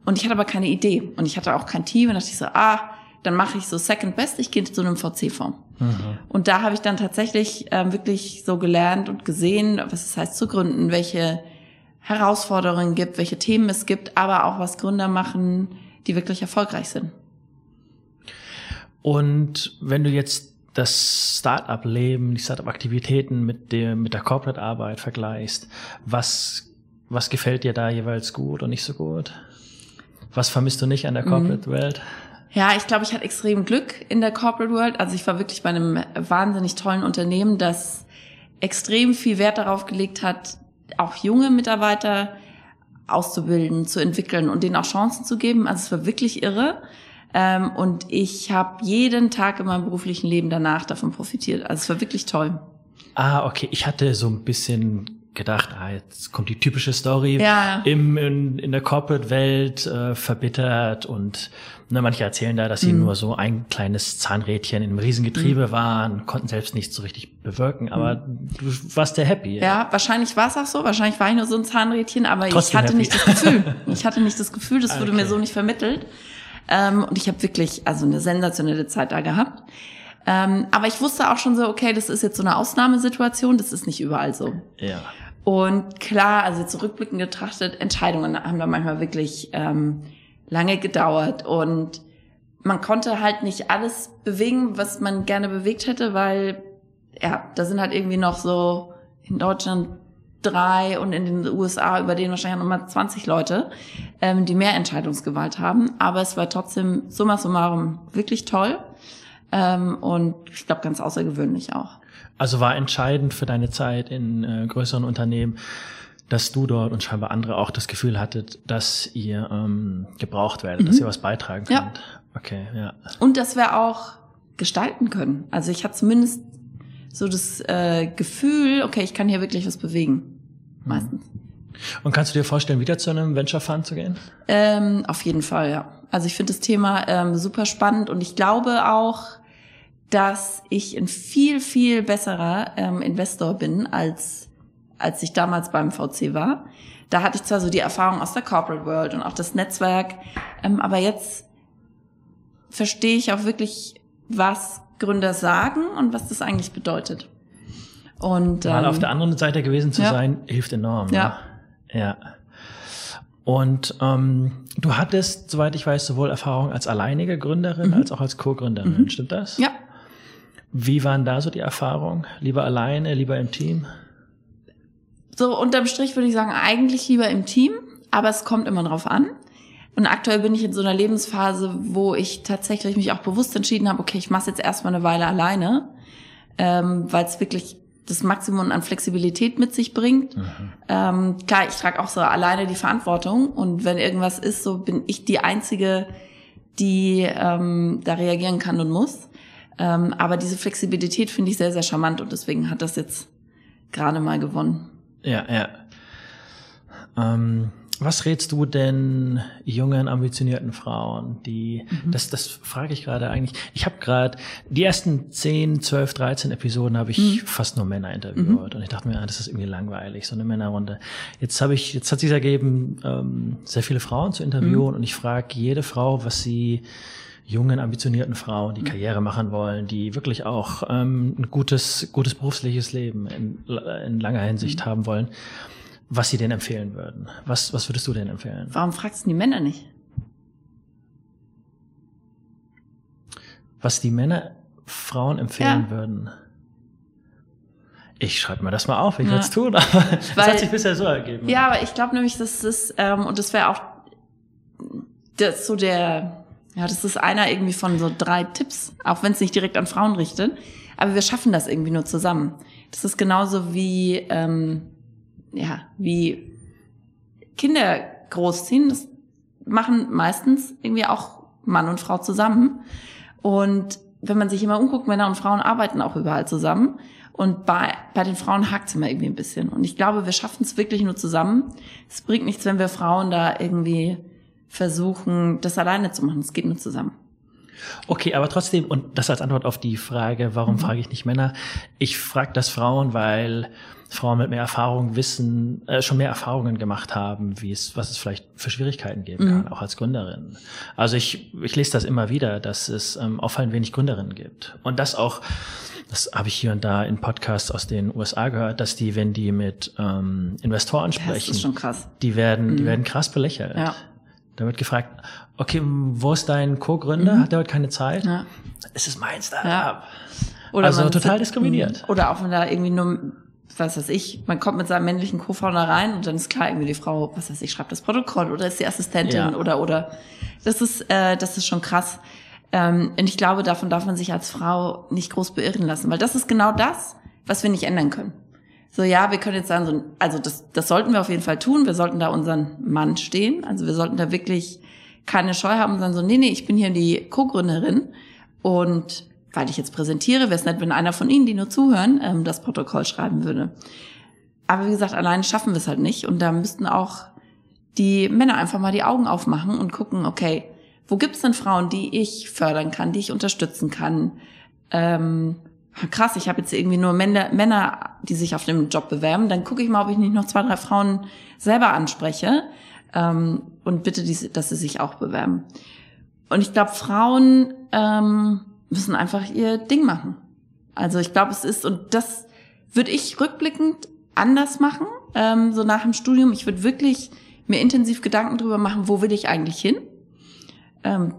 Und ich hatte aber keine Idee. Und ich hatte auch kein Team. Und dachte ich so, ah, dann mache ich so Second Best, ich gehe zu einem VC-Fonds. Mhm. Und da habe ich dann tatsächlich ähm, wirklich so gelernt und gesehen, was es heißt zu gründen, welche Herausforderungen gibt, welche Themen es gibt, aber auch was Gründer machen, die wirklich erfolgreich sind. Und wenn du jetzt das Startup-Leben, die Startup-Aktivitäten mit der, mit der Corporate-Arbeit vergleichst, was, was gefällt dir da jeweils gut und nicht so gut? Was vermisst du nicht an der mhm. Corporate-Welt? Ja, ich glaube, ich hatte extrem Glück in der Corporate World. Also ich war wirklich bei einem wahnsinnig tollen Unternehmen, das extrem viel Wert darauf gelegt hat, auch junge Mitarbeiter auszubilden, zu entwickeln und denen auch Chancen zu geben. Also es war wirklich irre. Ähm, und ich habe jeden Tag in meinem beruflichen Leben danach davon profitiert. Also es war wirklich toll. Ah, okay. Ich hatte so ein bisschen gedacht, ah, jetzt kommt die typische Story ja. im, in, in der Corporate-Welt äh, verbittert und ne, manche erzählen da, dass sie mhm. nur so ein kleines Zahnrädchen in einem Riesengetriebe mhm. waren, konnten selbst nichts so richtig bewirken, aber mhm. du warst ja happy. Ja, ja wahrscheinlich war es auch so, wahrscheinlich war ich nur so ein Zahnrädchen, aber Trotzdem ich hatte happy. nicht das Gefühl. (laughs) Ich hatte nicht das Gefühl, das wurde okay. mir so nicht vermittelt. Ähm, und ich habe wirklich also eine sensationelle Zeit da gehabt. Ähm, aber ich wusste auch schon so, okay, das ist jetzt so eine Ausnahmesituation, das ist nicht überall so. Ja. Und klar, also zurückblickend betrachtet, Entscheidungen haben da manchmal wirklich ähm, lange gedauert und man konnte halt nicht alles bewegen, was man gerne bewegt hätte, weil ja, da sind halt irgendwie noch so in Deutschland drei und in den USA über den wahrscheinlich nochmal 20 Leute, ähm, die mehr Entscheidungsgewalt haben. Aber es war trotzdem summa summarum wirklich toll ähm, und ich glaube ganz außergewöhnlich auch. Also war entscheidend für deine Zeit in äh, größeren Unternehmen, dass du dort und scheinbar andere auch das Gefühl hattet, dass ihr ähm, gebraucht werdet, mhm. dass ihr was beitragen könnt. Ja. Okay, ja. Und dass wir auch gestalten können. Also ich hatte zumindest so das äh, Gefühl, okay, ich kann hier wirklich was bewegen. Meistens. Und kannst du dir vorstellen, wieder zu einem Venture Fund zu gehen? Ähm, auf jeden Fall, ja. Also ich finde das Thema ähm, super spannend und ich glaube auch, dass ich ein viel, viel besserer ähm, Investor bin, als, als ich damals beim VC war. Da hatte ich zwar so die Erfahrung aus der Corporate World und auch das Netzwerk, ähm, aber jetzt verstehe ich auch wirklich, was Gründer sagen und was das eigentlich bedeutet. Und, Mal auf ähm, der anderen Seite gewesen zu ja. sein, hilft enorm. Ne? Ja. Ne? Ja. Und ähm, du hattest, soweit ich weiß, sowohl Erfahrung als alleinige Gründerin mhm. als auch als Co-Gründerin. Mhm. Stimmt das? Ja. Wie waren da so die Erfahrungen? Lieber alleine, lieber im Team? So unterm Strich würde ich sagen, eigentlich lieber im Team, aber es kommt immer drauf an. Und aktuell bin ich in so einer Lebensphase, wo ich tatsächlich mich auch bewusst entschieden habe, okay, ich mache jetzt erstmal eine Weile alleine, ähm, weil es wirklich das Maximum an Flexibilität mit sich bringt. Mhm. Ähm, klar, ich trage auch so alleine die Verantwortung und wenn irgendwas ist, so bin ich die Einzige, die ähm, da reagieren kann und muss. Ähm, aber diese Flexibilität finde ich sehr, sehr charmant und deswegen hat das jetzt gerade mal gewonnen. Ja, ja. Ähm, was rätst du denn jungen, ambitionierten Frauen, die, mhm. das, das frage ich gerade eigentlich. Ich habe gerade, die ersten 10, 12, 13 Episoden habe ich mhm. fast nur Männer interviewt mhm. und ich dachte mir, ah, das ist irgendwie langweilig, so eine Männerrunde. Jetzt habe ich, jetzt hat sich ergeben, ähm, sehr viele Frauen zu interviewen mhm. und ich frage jede Frau, was sie jungen, ambitionierten Frauen, die mhm. Karriere machen wollen, die wirklich auch ähm, ein gutes, gutes berufliches Leben in, in langer Hinsicht haben wollen was sie denn empfehlen würden. Was, was würdest du denn empfehlen? Warum fragst du die Männer nicht? Was die Männer Frauen empfehlen ja. würden. Ich schreibe mir das mal auf, ich ja. werde (laughs) es tun, aber das Weil, hat sich bisher so ergeben. Ja, aber ich glaube nämlich, das ist, ähm, und das wäre auch das so der, ja, das ist einer irgendwie von so drei Tipps, auch wenn es nicht direkt an Frauen richtet. Aber wir schaffen das irgendwie nur zusammen. Das ist genauso wie, ähm, ja, wie Kinder großziehen. Das machen meistens irgendwie auch Mann und Frau zusammen. Und wenn man sich immer umguckt, Männer und Frauen arbeiten auch überall zusammen. Und bei, bei den Frauen hakt es immer irgendwie ein bisschen. Und ich glaube, wir schaffen es wirklich nur zusammen. Es bringt nichts, wenn wir Frauen da irgendwie versuchen, das alleine zu machen. Es geht nur zusammen. Okay, aber trotzdem, und das als Antwort auf die Frage, warum mhm. frage ich nicht Männer? Ich frage das Frauen, weil Frauen mit mehr Erfahrung wissen, äh, schon mehr Erfahrungen gemacht haben, wie es, was es vielleicht für Schwierigkeiten geben kann, mhm. auch als Gründerin. Also ich, ich lese das immer wieder, dass es ähm, auffallend wenig Gründerinnen gibt. Und das auch, das habe ich hier und da in Podcasts aus den USA gehört, dass die, wenn die mit ähm, Investoren sprechen, die werden, mhm. die werden krass belächelt. Ja. Da wird gefragt, okay, wo ist dein Co-Gründer? Mhm. Hat der heute keine Zeit? Ja. Es ist mein Startup. Ja. Oder also total diskriminiert. Oder auch wenn da irgendwie nur was weiß ich, man kommt mit seinem männlichen Co-Founder rein und dann ist klar, irgendwie die Frau, was weiß ich, schreibt das Protokoll oder ist die Assistentin ja. oder oder das ist äh, das ist schon krass. Ähm, und ich glaube, davon darf man sich als Frau nicht groß beirren lassen, weil das ist genau das, was wir nicht ändern können. So, ja, wir können jetzt sagen, so, also das, das sollten wir auf jeden Fall tun. Wir sollten da unseren Mann stehen. Also wir sollten da wirklich keine Scheu haben und sagen so, nee, nee, ich bin hier die Co-Gründerin und weil ich jetzt präsentiere, wäre es nett, wenn einer von Ihnen, die nur zuhören, ähm, das Protokoll schreiben würde. Aber wie gesagt, alleine schaffen wir es halt nicht. Und da müssten auch die Männer einfach mal die Augen aufmachen und gucken, okay, wo gibt's denn Frauen, die ich fördern kann, die ich unterstützen kann? Ähm, krass, ich habe jetzt irgendwie nur Männer, Männer, die sich auf dem Job bewerben. Dann gucke ich mal, ob ich nicht noch zwei, drei Frauen selber anspreche ähm, und bitte, dass sie sich auch bewerben. Und ich glaube, Frauen ähm, müssen einfach ihr Ding machen. Also ich glaube, es ist, und das würde ich rückblickend anders machen, ähm, so nach dem Studium. Ich würde wirklich mir intensiv Gedanken drüber machen, wo will ich eigentlich hin? Ähm,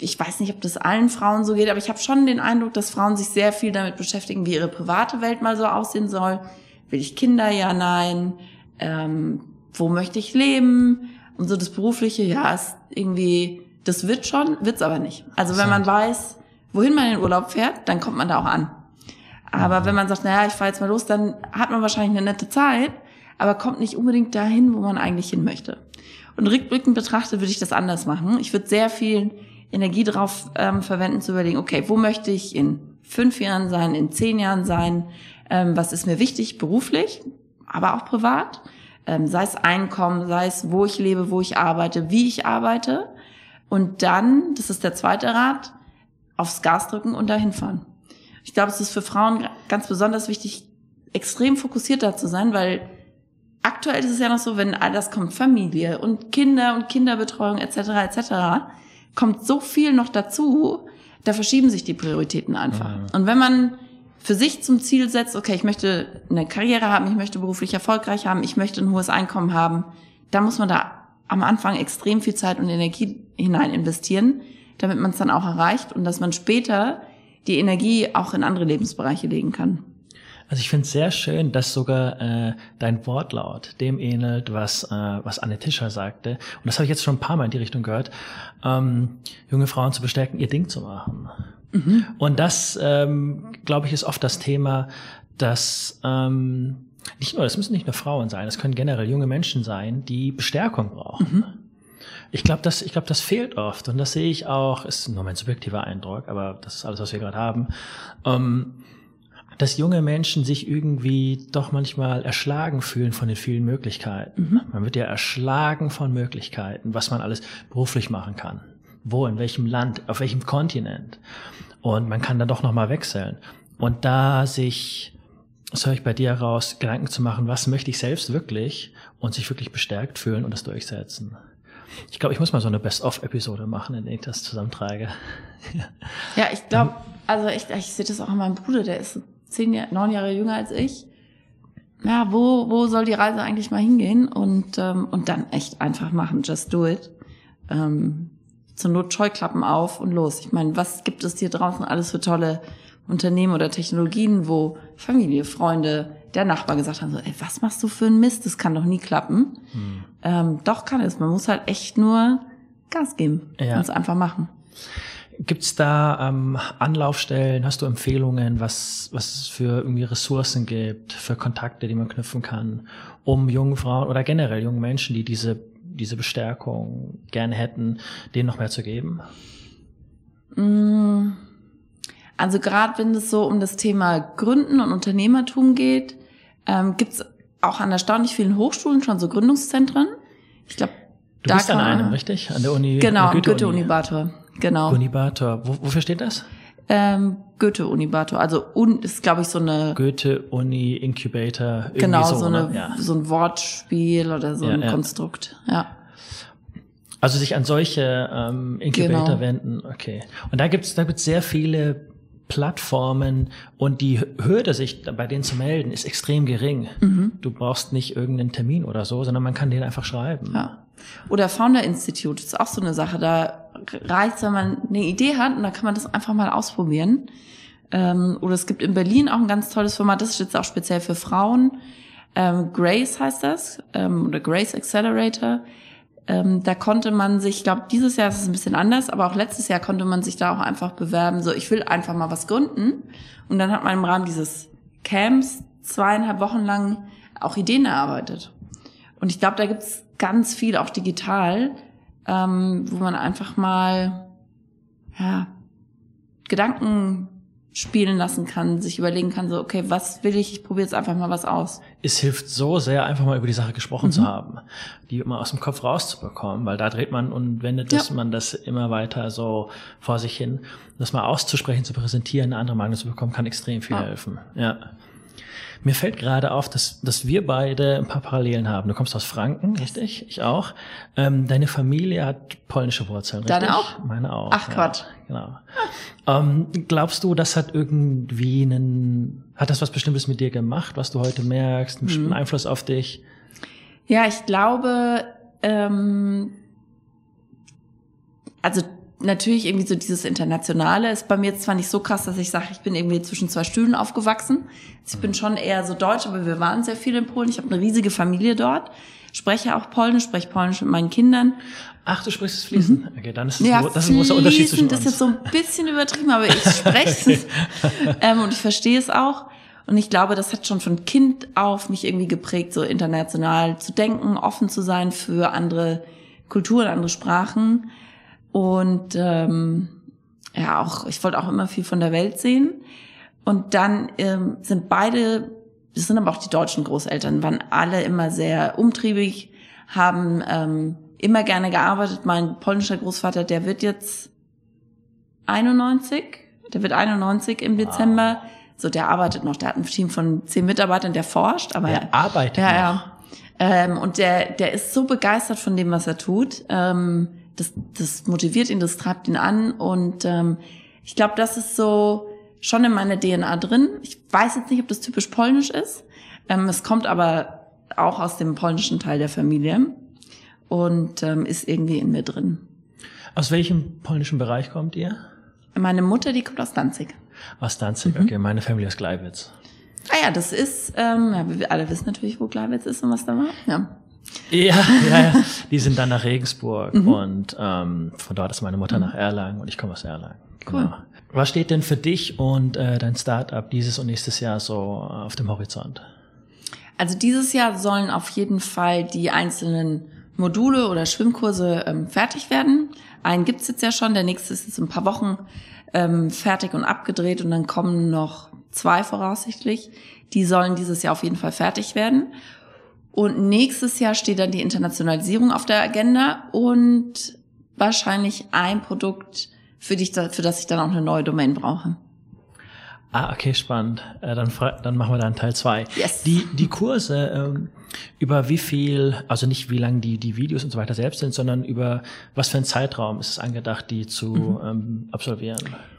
ich weiß nicht, ob das allen Frauen so geht, aber ich habe schon den Eindruck, dass Frauen sich sehr viel damit beschäftigen, wie ihre private Welt mal so aussehen soll. Will ich Kinder? Ja, nein. Ähm, wo möchte ich leben? Und so das Berufliche, ja, ist irgendwie, das wird schon, wird's aber nicht. Also wenn man weiß, wohin man in den Urlaub fährt, dann kommt man da auch an. Aber mhm. wenn man sagt, naja, ich fahre jetzt mal los, dann hat man wahrscheinlich eine nette Zeit, aber kommt nicht unbedingt dahin, wo man eigentlich hin möchte. Und rückblickend betrachtet würde ich das anders machen. Ich würde sehr viel Energie darauf ähm, verwenden, zu überlegen, okay, wo möchte ich in fünf Jahren sein, in zehn Jahren sein, ähm, was ist mir wichtig beruflich, aber auch privat, ähm, sei es Einkommen, sei es, wo ich lebe, wo ich arbeite, wie ich arbeite. Und dann, das ist der zweite Rat, aufs Gas drücken und dahin fahren. Ich glaube, es ist für Frauen ganz besonders wichtig, extrem fokussiert da zu sein, weil aktuell ist es ja noch so, wenn all das kommt, Familie und Kinder und Kinderbetreuung etc. etc., kommt so viel noch dazu, da verschieben sich die Prioritäten einfach. Mhm. Und wenn man für sich zum Ziel setzt, okay, ich möchte eine Karriere haben, ich möchte beruflich erfolgreich haben, ich möchte ein hohes Einkommen haben, da muss man da am Anfang extrem viel Zeit und Energie hinein investieren, damit man es dann auch erreicht und dass man später die Energie auch in andere Lebensbereiche legen kann. Also ich finde es sehr schön, dass sogar äh, dein Wortlaut dem ähnelt, was, äh, was Anne Tischer sagte. Und das habe ich jetzt schon ein paar Mal in die Richtung gehört, ähm, junge Frauen zu bestärken, ihr Ding zu machen. Mhm. Und das, ähm, glaube ich, ist oft das Thema, dass ähm, nicht nur, das müssen nicht nur Frauen sein, es können generell junge Menschen sein, die Bestärkung brauchen. Mhm. Ich glaube, das, ich glaube, das fehlt oft und das sehe ich auch. Ist nur mein subjektiver Eindruck, aber das ist alles, was wir gerade haben. Ähm, dass junge Menschen sich irgendwie doch manchmal erschlagen fühlen von den vielen Möglichkeiten. Mhm. Man wird ja erschlagen von Möglichkeiten, was man alles beruflich machen kann. Wo, in welchem Land, auf welchem Kontinent. Und man kann dann doch nochmal wechseln. Und da sich, das höre ich bei dir heraus, Gedanken zu machen, was möchte ich selbst wirklich und sich wirklich bestärkt fühlen und das durchsetzen. Ich glaube, ich muss mal so eine Best-of-Episode machen, in der ich das zusammentrage. (laughs) ja, ich glaube, also ich, ich sehe das auch an meinem Bruder, der ist zehn, Jahre, neun Jahre jünger als ich. Ja, wo, wo soll die Reise eigentlich mal hingehen? Und, ähm, und dann echt einfach machen, just do it. Ähm, zur Not Scheuklappen auf und los. Ich meine, was gibt es hier draußen alles für tolle Unternehmen oder Technologien, wo Familie, Freunde, der Nachbar gesagt haben, so, ey, was machst du für einen Mist? Das kann doch nie klappen. Hm. Ähm, doch kann es. Man muss halt echt nur Gas geben ja. und es einfach machen. Gibt's da ähm, Anlaufstellen, hast du Empfehlungen, was, was es für irgendwie Ressourcen gibt, für Kontakte, die man knüpfen kann, um jungen Frauen oder generell jungen Menschen, die diese, diese Bestärkung gerne hätten, denen noch mehr zu geben? Mm. Also gerade wenn es so um das Thema Gründen und Unternehmertum geht, ähm, gibt auch an erstaunlich vielen Hochschulen schon so Gründungszentren. Ich glaube, du da bist an einem, richtig? An der Uni. Genau, Goethe-Uni. Goethe Genau. Unibator. Wo, wofür steht das? Ähm, Goethe-Unibator. Also un, ist, glaube ich, so eine Goethe-Uni-Incubator. Genau, so, so, eine, ja. so ein Wortspiel oder so ja, ein ja. Konstrukt. Ja. Also sich an solche ähm, Incubator genau. wenden. Okay. Und da gibt's da gibt's sehr viele Plattformen und die Hürde, sich bei denen zu melden, ist extrem gering. Mhm. Du brauchst nicht irgendeinen Termin oder so, sondern man kann den einfach schreiben. Ja. Oder Founder Institute ist auch so eine Sache. Da reicht, wenn man eine Idee hat und da kann man das einfach mal ausprobieren. Ähm, oder es gibt in Berlin auch ein ganz tolles Format, das ist jetzt auch speziell für Frauen. Ähm, Grace heißt das, ähm, oder Grace Accelerator. Ähm, da konnte man sich, ich glaube, dieses Jahr ist es ein bisschen anders, aber auch letztes Jahr konnte man sich da auch einfach bewerben, so ich will einfach mal was gründen. Und dann hat man im Rahmen dieses Camps zweieinhalb Wochen lang auch Ideen erarbeitet. Und ich glaube, da gibt's ganz viel auch digital, ähm, wo man einfach mal ja, Gedanken spielen lassen kann, sich überlegen kann, so, okay, was will ich? Ich probiere jetzt einfach mal was aus. Es hilft so sehr, einfach mal über die Sache gesprochen mhm. zu haben, die immer aus dem Kopf rauszubekommen, weil da dreht man und wendet ja. man das immer weiter so vor sich hin. Das mal auszusprechen, zu präsentieren, eine andere Meinung zu bekommen, kann extrem viel ja. helfen. Ja. Mir fällt gerade auf, dass, dass wir beide ein paar Parallelen haben. Du kommst aus Franken, richtig? Ich auch. Ähm, deine Familie hat polnische Wurzeln, richtig? Deine auch? Meine auch. Ach Quatsch. genau. Ähm, glaubst du, das hat irgendwie einen, hat das was Bestimmtes mit dir gemacht, was du heute merkst, einen mhm. Einfluss auf dich? Ja, ich glaube, ähm, also natürlich irgendwie so dieses Internationale ist bei mir zwar nicht so krass, dass ich sage, ich bin irgendwie zwischen zwei Stühlen aufgewachsen. Ich bin schon eher so deutsch, aber wir waren sehr viel in Polen. Ich habe eine riesige Familie dort, spreche auch Polnisch, spreche Polnisch mit meinen Kindern. Ach, du sprichst es fließend? Mhm. Okay, dann ist es ja, das ist ein großer Unterschied zwischen uns. Das ist jetzt so ein bisschen übertrieben, aber ich spreche es (laughs) ähm, und ich verstehe es auch. Und ich glaube, das hat schon von Kind auf mich irgendwie geprägt, so international zu denken, offen zu sein für andere Kulturen, andere Sprachen. Und ähm, ja, auch ich wollte auch immer viel von der Welt sehen. Und dann ähm, sind beide, das sind aber auch die deutschen Großeltern, waren alle immer sehr umtriebig, haben ähm, immer gerne gearbeitet. Mein polnischer Großvater, der wird jetzt 91, der wird 91 im Dezember. Wow. So, der arbeitet noch. Der hat ein Team von zehn Mitarbeitern, der forscht, aber der arbeitet ja, noch. ja. Ähm, und der, der ist so begeistert von dem, was er tut. Ähm, das, das motiviert ihn, das treibt ihn an und ähm, ich glaube, das ist so schon in meiner DNA drin. Ich weiß jetzt nicht, ob das typisch polnisch ist. Ähm, es kommt aber auch aus dem polnischen Teil der Familie und ähm, ist irgendwie in mir drin. Aus welchem polnischen Bereich kommt ihr? Meine Mutter, die kommt aus Danzig. Aus Danzig, mhm. okay. Meine Familie aus Gleiwitz. Ah ja, das ist, ähm, ja, wir alle wissen natürlich, wo Gleiwitz ist und was da war. Ja. Ja, (laughs) ja, ja. Die sind dann nach Regensburg mhm. und ähm, von dort ist meine Mutter mhm. nach Erlangen und ich komme aus Erlangen. Cool. Genau. Was steht denn für dich und äh, dein Startup dieses und nächstes Jahr so auf dem Horizont? Also dieses Jahr sollen auf jeden Fall die einzelnen Module oder Schwimmkurse ähm, fertig werden. Einen gibt's jetzt ja schon, der nächste ist jetzt in ein paar Wochen ähm, fertig und abgedreht und dann kommen noch zwei voraussichtlich. Die sollen dieses Jahr auf jeden Fall fertig werden. Und nächstes Jahr steht dann die Internationalisierung auf der Agenda und wahrscheinlich ein Produkt, für, dich, für das ich dann auch eine neue Domain brauche. Ah, okay, spannend. Äh, dann, dann machen wir dann Teil zwei. Yes. Die, die Kurse, ähm, über wie viel, also nicht wie lang die, die Videos und so weiter selbst sind, sondern über was für einen Zeitraum ist es angedacht, die zu mhm. ähm, absolvieren?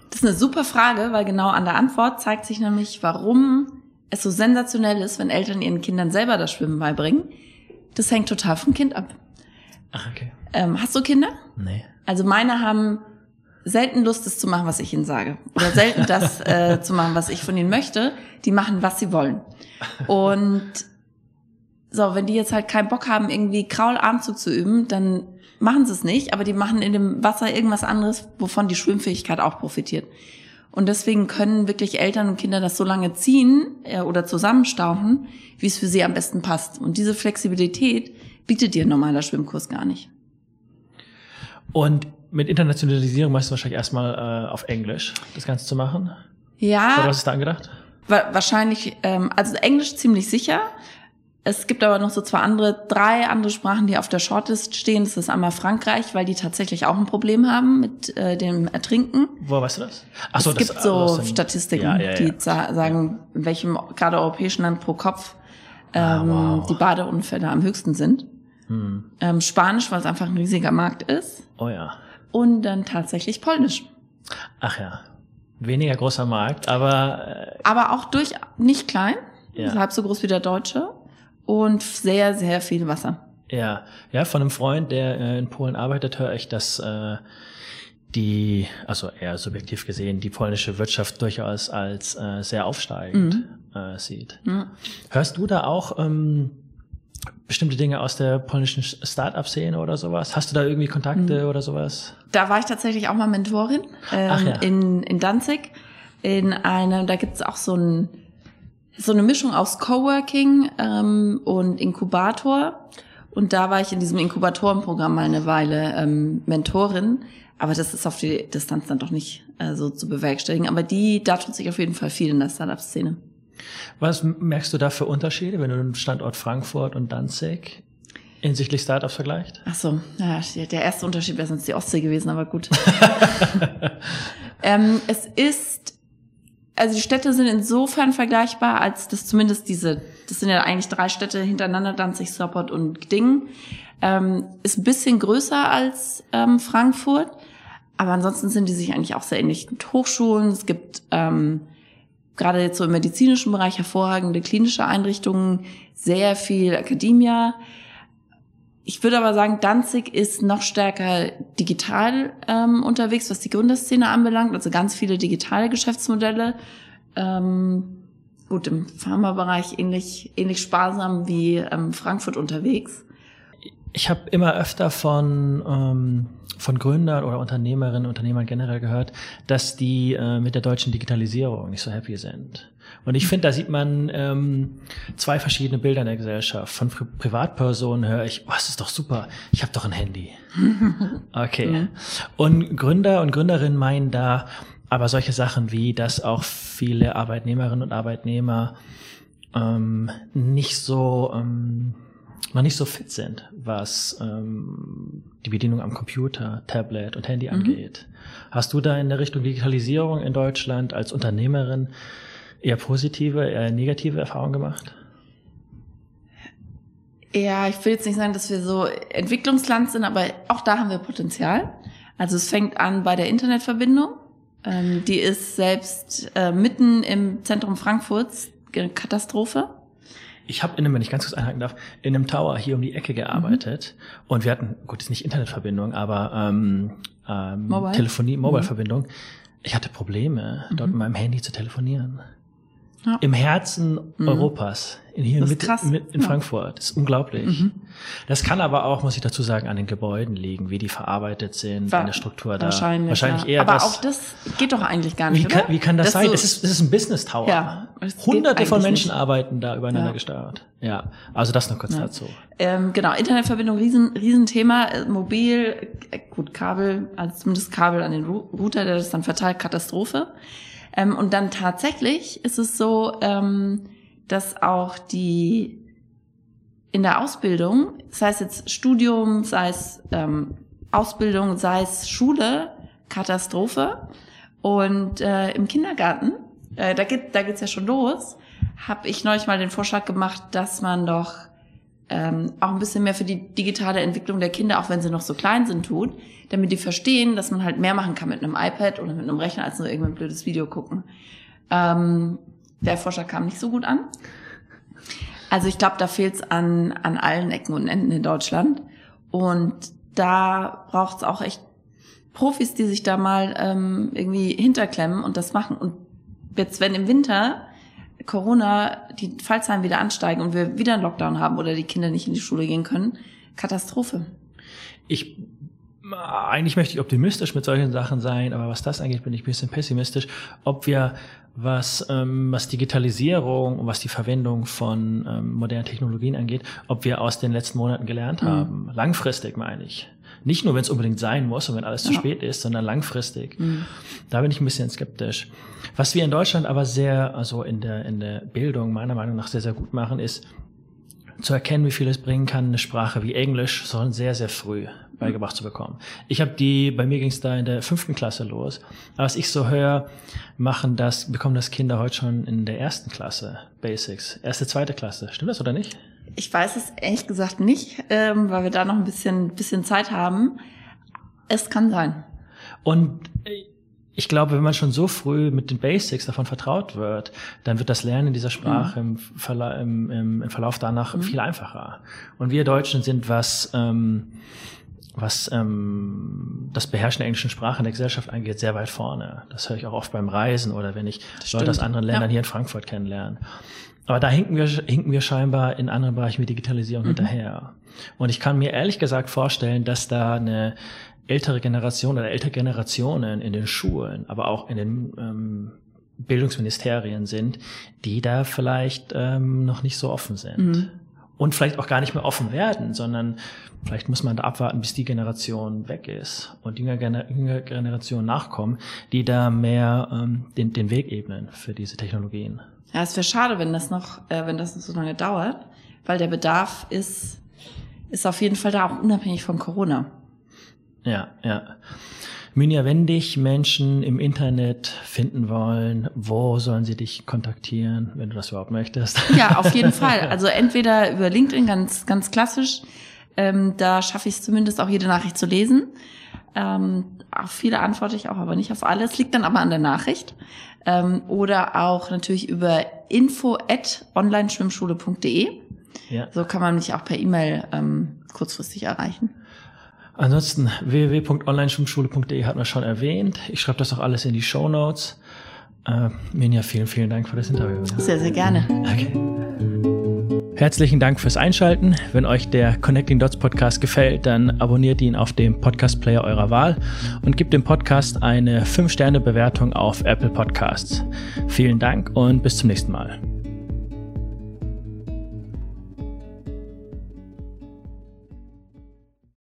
Das ist eine super Frage, weil genau an der Antwort zeigt sich nämlich, warum es so sensationell ist, wenn Eltern ihren Kindern selber das Schwimmen beibringen. Das hängt total vom Kind ab. Ach, okay. Ähm, hast du Kinder? Nee. Also meine haben selten Lust, das zu machen, was ich ihnen sage. Oder selten das (laughs) äh, zu machen, was ich von ihnen möchte. Die machen, was sie wollen. Und so, wenn die jetzt halt keinen Bock haben, irgendwie Kraularmzug zu üben, dann machen sie es nicht, aber die machen in dem Wasser irgendwas anderes, wovon die Schwimmfähigkeit auch profitiert. Und deswegen können wirklich Eltern und Kinder das so lange ziehen äh, oder zusammenstauchen, wie es für sie am besten passt. Und diese Flexibilität bietet dir ein normaler Schwimmkurs gar nicht. Und mit Internationalisierung meinst du wahrscheinlich erstmal äh, auf Englisch das Ganze zu machen? Ja. Oder was ist da angedacht? Wa wahrscheinlich, ähm, also Englisch ziemlich sicher. Es gibt aber noch so zwei andere, drei andere Sprachen, die auf der Shortlist stehen. Das ist einmal Frankreich, weil die tatsächlich auch ein Problem haben mit äh, dem Ertrinken. Woher weißt du das? Ach so, es das, gibt so das Statistiken, ja, ja, ja. die sagen, in welchem gerade europäischen Land pro Kopf ah, ähm, ah, wow. die Badeunfälle am höchsten sind. Hm. Ähm, Spanisch, weil es einfach ein riesiger Markt ist. Oh ja. Und dann tatsächlich Polnisch. Ach ja. Weniger großer Markt, aber. Äh, aber auch durch nicht klein. Ja. Halb so groß wie der Deutsche. Und sehr, sehr viel Wasser. Ja, ja, von einem Freund, der äh, in Polen arbeitet, höre ich, dass äh, die, also eher subjektiv gesehen, die polnische Wirtschaft durchaus als äh, sehr aufsteigend mhm. äh, sieht. Mhm. Hörst du da auch ähm, bestimmte Dinge aus der polnischen Start-up-Szene oder sowas? Hast du da irgendwie Kontakte mhm. oder sowas? Da war ich tatsächlich auch mal Mentorin ähm, ja. in, in Danzig. In einem, da gibt's auch so ein so eine Mischung aus Coworking ähm, und Inkubator. Und da war ich in diesem Inkubatorenprogramm mal eine Weile ähm, Mentorin. Aber das ist auf die Distanz dann doch nicht äh, so zu bewerkstelligen. Aber die, da tut sich auf jeden Fall viel in der Startup-Szene. Was merkst du da für Unterschiede, wenn du den Standort Frankfurt und Danzig hinsichtlich Startups vergleicht? Ach so, ja, der erste Unterschied wäre sonst die Ostsee gewesen, aber gut. (laughs) ähm, es ist also die Städte sind insofern vergleichbar, als dass zumindest diese, das sind ja eigentlich drei Städte hintereinander, Danzig, Sopot und Gdingen, ähm, ist ein bisschen größer als ähm, Frankfurt. Aber ansonsten sind die sich eigentlich auch sehr ähnlich. Mit Hochschulen, es gibt ähm, gerade jetzt so im medizinischen Bereich hervorragende klinische Einrichtungen, sehr viel Akademia. Ich würde aber sagen, Danzig ist noch stärker digital ähm, unterwegs, was die Gründerszene anbelangt. Also ganz viele digitale Geschäftsmodelle. Ähm, gut, im Pharmabereich ähnlich, ähnlich sparsam wie ähm, Frankfurt unterwegs. Ich habe immer öfter von, ähm, von Gründern oder Unternehmerinnen, Unternehmern generell gehört, dass die äh, mit der deutschen Digitalisierung nicht so happy sind. Und ich finde, da sieht man ähm, zwei verschiedene Bilder in der Gesellschaft. Von Pri Privatpersonen höre ich, oh, das ist doch super, ich habe doch ein Handy. (laughs) Okay. Mhm. Und Gründer und Gründerinnen meinen da aber solche Sachen wie, dass auch viele Arbeitnehmerinnen und Arbeitnehmer ähm, nicht so ähm, noch nicht so fit sind, was ähm, die Bedienung am Computer, Tablet und Handy mhm. angeht. Hast du da in der Richtung Digitalisierung in Deutschland als Unternehmerin eher positive, eher negative Erfahrungen gemacht? Ja, ich will jetzt nicht sagen, dass wir so Entwicklungsland sind, aber auch da haben wir Potenzial. Also es fängt an bei der Internetverbindung. Ähm, die ist selbst äh, mitten im Zentrum Frankfurts Katastrophe. Ich habe in einem, wenn ich ganz kurz einhaken darf, in einem Tower hier um die Ecke gearbeitet mhm. und wir hatten, gut, ist nicht Internetverbindung, aber ähm, ähm, Mobile? Telefonie, Mobile-Verbindung. Mhm. Ich hatte Probleme, dort mhm. mit meinem Handy zu telefonieren. Ja. Im Herzen mhm. Europas. In, hier mit, mit, in ja. Frankfurt. Das ist unglaublich. Mhm. Das kann aber auch, muss ich dazu sagen, an den Gebäuden liegen, wie die verarbeitet sind, War, in der Struktur da. Wahrscheinlich, wahrscheinlich eher aber das. auch das geht doch eigentlich gar nicht. Wie, kann, wie kann das, das sein? So es, ist, es ist ein Business Tower. Ja, Hunderte von Menschen nicht. arbeiten da übereinander ja. gesteuert. Ja, also das noch kurz ja. dazu. Ähm, genau, Internetverbindung, riesen, Riesenthema. Äh, mobil, äh, gut, Kabel, also zumindest Kabel an den Router, der das dann verteilt, Katastrophe. Ähm, und dann tatsächlich ist es so, ähm, dass auch die in der Ausbildung, sei es jetzt Studium, sei es ähm, Ausbildung, sei es Schule, Katastrophe. Und äh, im Kindergarten, äh, da geht da geht's ja schon los, habe ich neulich mal den Vorschlag gemacht, dass man doch ähm, auch ein bisschen mehr für die digitale Entwicklung der Kinder, auch wenn sie noch so klein sind, tut, damit die verstehen, dass man halt mehr machen kann mit einem iPad oder mit einem Rechner, als nur irgendein blödes Video gucken. Ähm, der Vorschlag kam nicht so gut an. Also ich glaube, da fehlt es an, an allen Ecken und Enden in Deutschland. Und da braucht es auch echt Profis, die sich da mal ähm, irgendwie hinterklemmen und das machen. Und jetzt, wenn im Winter Corona die Fallzahlen wieder ansteigen und wir wieder einen Lockdown haben oder die Kinder nicht in die Schule gehen können, Katastrophe. Ich eigentlich möchte ich optimistisch mit solchen Sachen sein, aber was das angeht, bin ich ein bisschen pessimistisch, ob wir was, ähm, was Digitalisierung und was die Verwendung von ähm, modernen Technologien angeht, ob wir aus den letzten Monaten gelernt mhm. haben. Langfristig meine ich. Nicht nur, wenn es unbedingt sein muss und wenn alles ja. zu spät ist, sondern langfristig. Mhm. Da bin ich ein bisschen skeptisch. Was wir in Deutschland aber sehr, also in der, in der Bildung meiner Meinung nach sehr, sehr gut machen, ist, zu erkennen, wie viel es bringen kann, eine Sprache wie Englisch schon sehr, sehr früh beigebracht zu bekommen. Ich habe die, bei mir ging es da in der fünften Klasse los. Aber was ich so höre, machen das, bekommen das Kinder heute schon in der ersten Klasse Basics. Erste, zweite Klasse. Stimmt das oder nicht? Ich weiß es ehrlich gesagt nicht, ähm, weil wir da noch ein bisschen, bisschen Zeit haben. Es kann sein. Und äh, ich glaube, wenn man schon so früh mit den Basics davon vertraut wird, dann wird das Lernen dieser Sprache mhm. im, Verla im, im, im, Verlauf danach mhm. viel einfacher. Und wir Deutschen sind, was ähm, was ähm, das Beherrschen der englischen Sprache in der Gesellschaft angeht, sehr weit vorne. Das höre ich auch oft beim Reisen oder wenn ich Leute aus anderen Ländern ja. hier in Frankfurt kennenlerne. Aber da hinken wir, hinken wir scheinbar in anderen Bereichen wie Digitalisierung mhm. hinterher. Und ich kann mir ehrlich gesagt vorstellen, dass da eine ältere Generation oder ältere Generationen in den Schulen, aber auch in den ähm, Bildungsministerien sind, die da vielleicht ähm, noch nicht so offen sind. Mhm und vielleicht auch gar nicht mehr offen werden, sondern vielleicht muss man da abwarten, bis die Generation weg ist und jüngere, jüngere Generationen nachkommen, die da mehr ähm, den, den Weg ebnen für diese Technologien. Ja, es wäre schade, wenn das noch, äh, wenn das noch so lange dauert, weil der Bedarf ist, ist auf jeden Fall da auch unabhängig von Corona. Ja, ja. Mynja, wenn dich Menschen im Internet finden wollen, wo sollen sie dich kontaktieren, wenn du das überhaupt möchtest? Ja, auf jeden (laughs) Fall. Also entweder über LinkedIn, ganz, ganz klassisch. Ähm, da schaffe ich es zumindest auch jede Nachricht zu lesen. Ähm, auf viele antworte ich auch, aber nicht auf alles. Liegt dann aber an der Nachricht. Ähm, oder auch natürlich über info at onlineschwimmschule.de. Ja. So kann man mich auch per E-Mail ähm, kurzfristig erreichen. Ansonsten www.onlineschwimmschule.de hat man schon erwähnt. Ich schreibe das auch alles in die Show Notes. Äh, Minja, vielen, vielen Dank für das Interview. Sehr, sehr gerne. Okay. Herzlichen Dank fürs Einschalten. Wenn euch der Connecting Dots Podcast gefällt, dann abonniert ihn auf dem Podcast Player eurer Wahl und gebt dem Podcast eine 5-Sterne-Bewertung auf Apple Podcasts. Vielen Dank und bis zum nächsten Mal.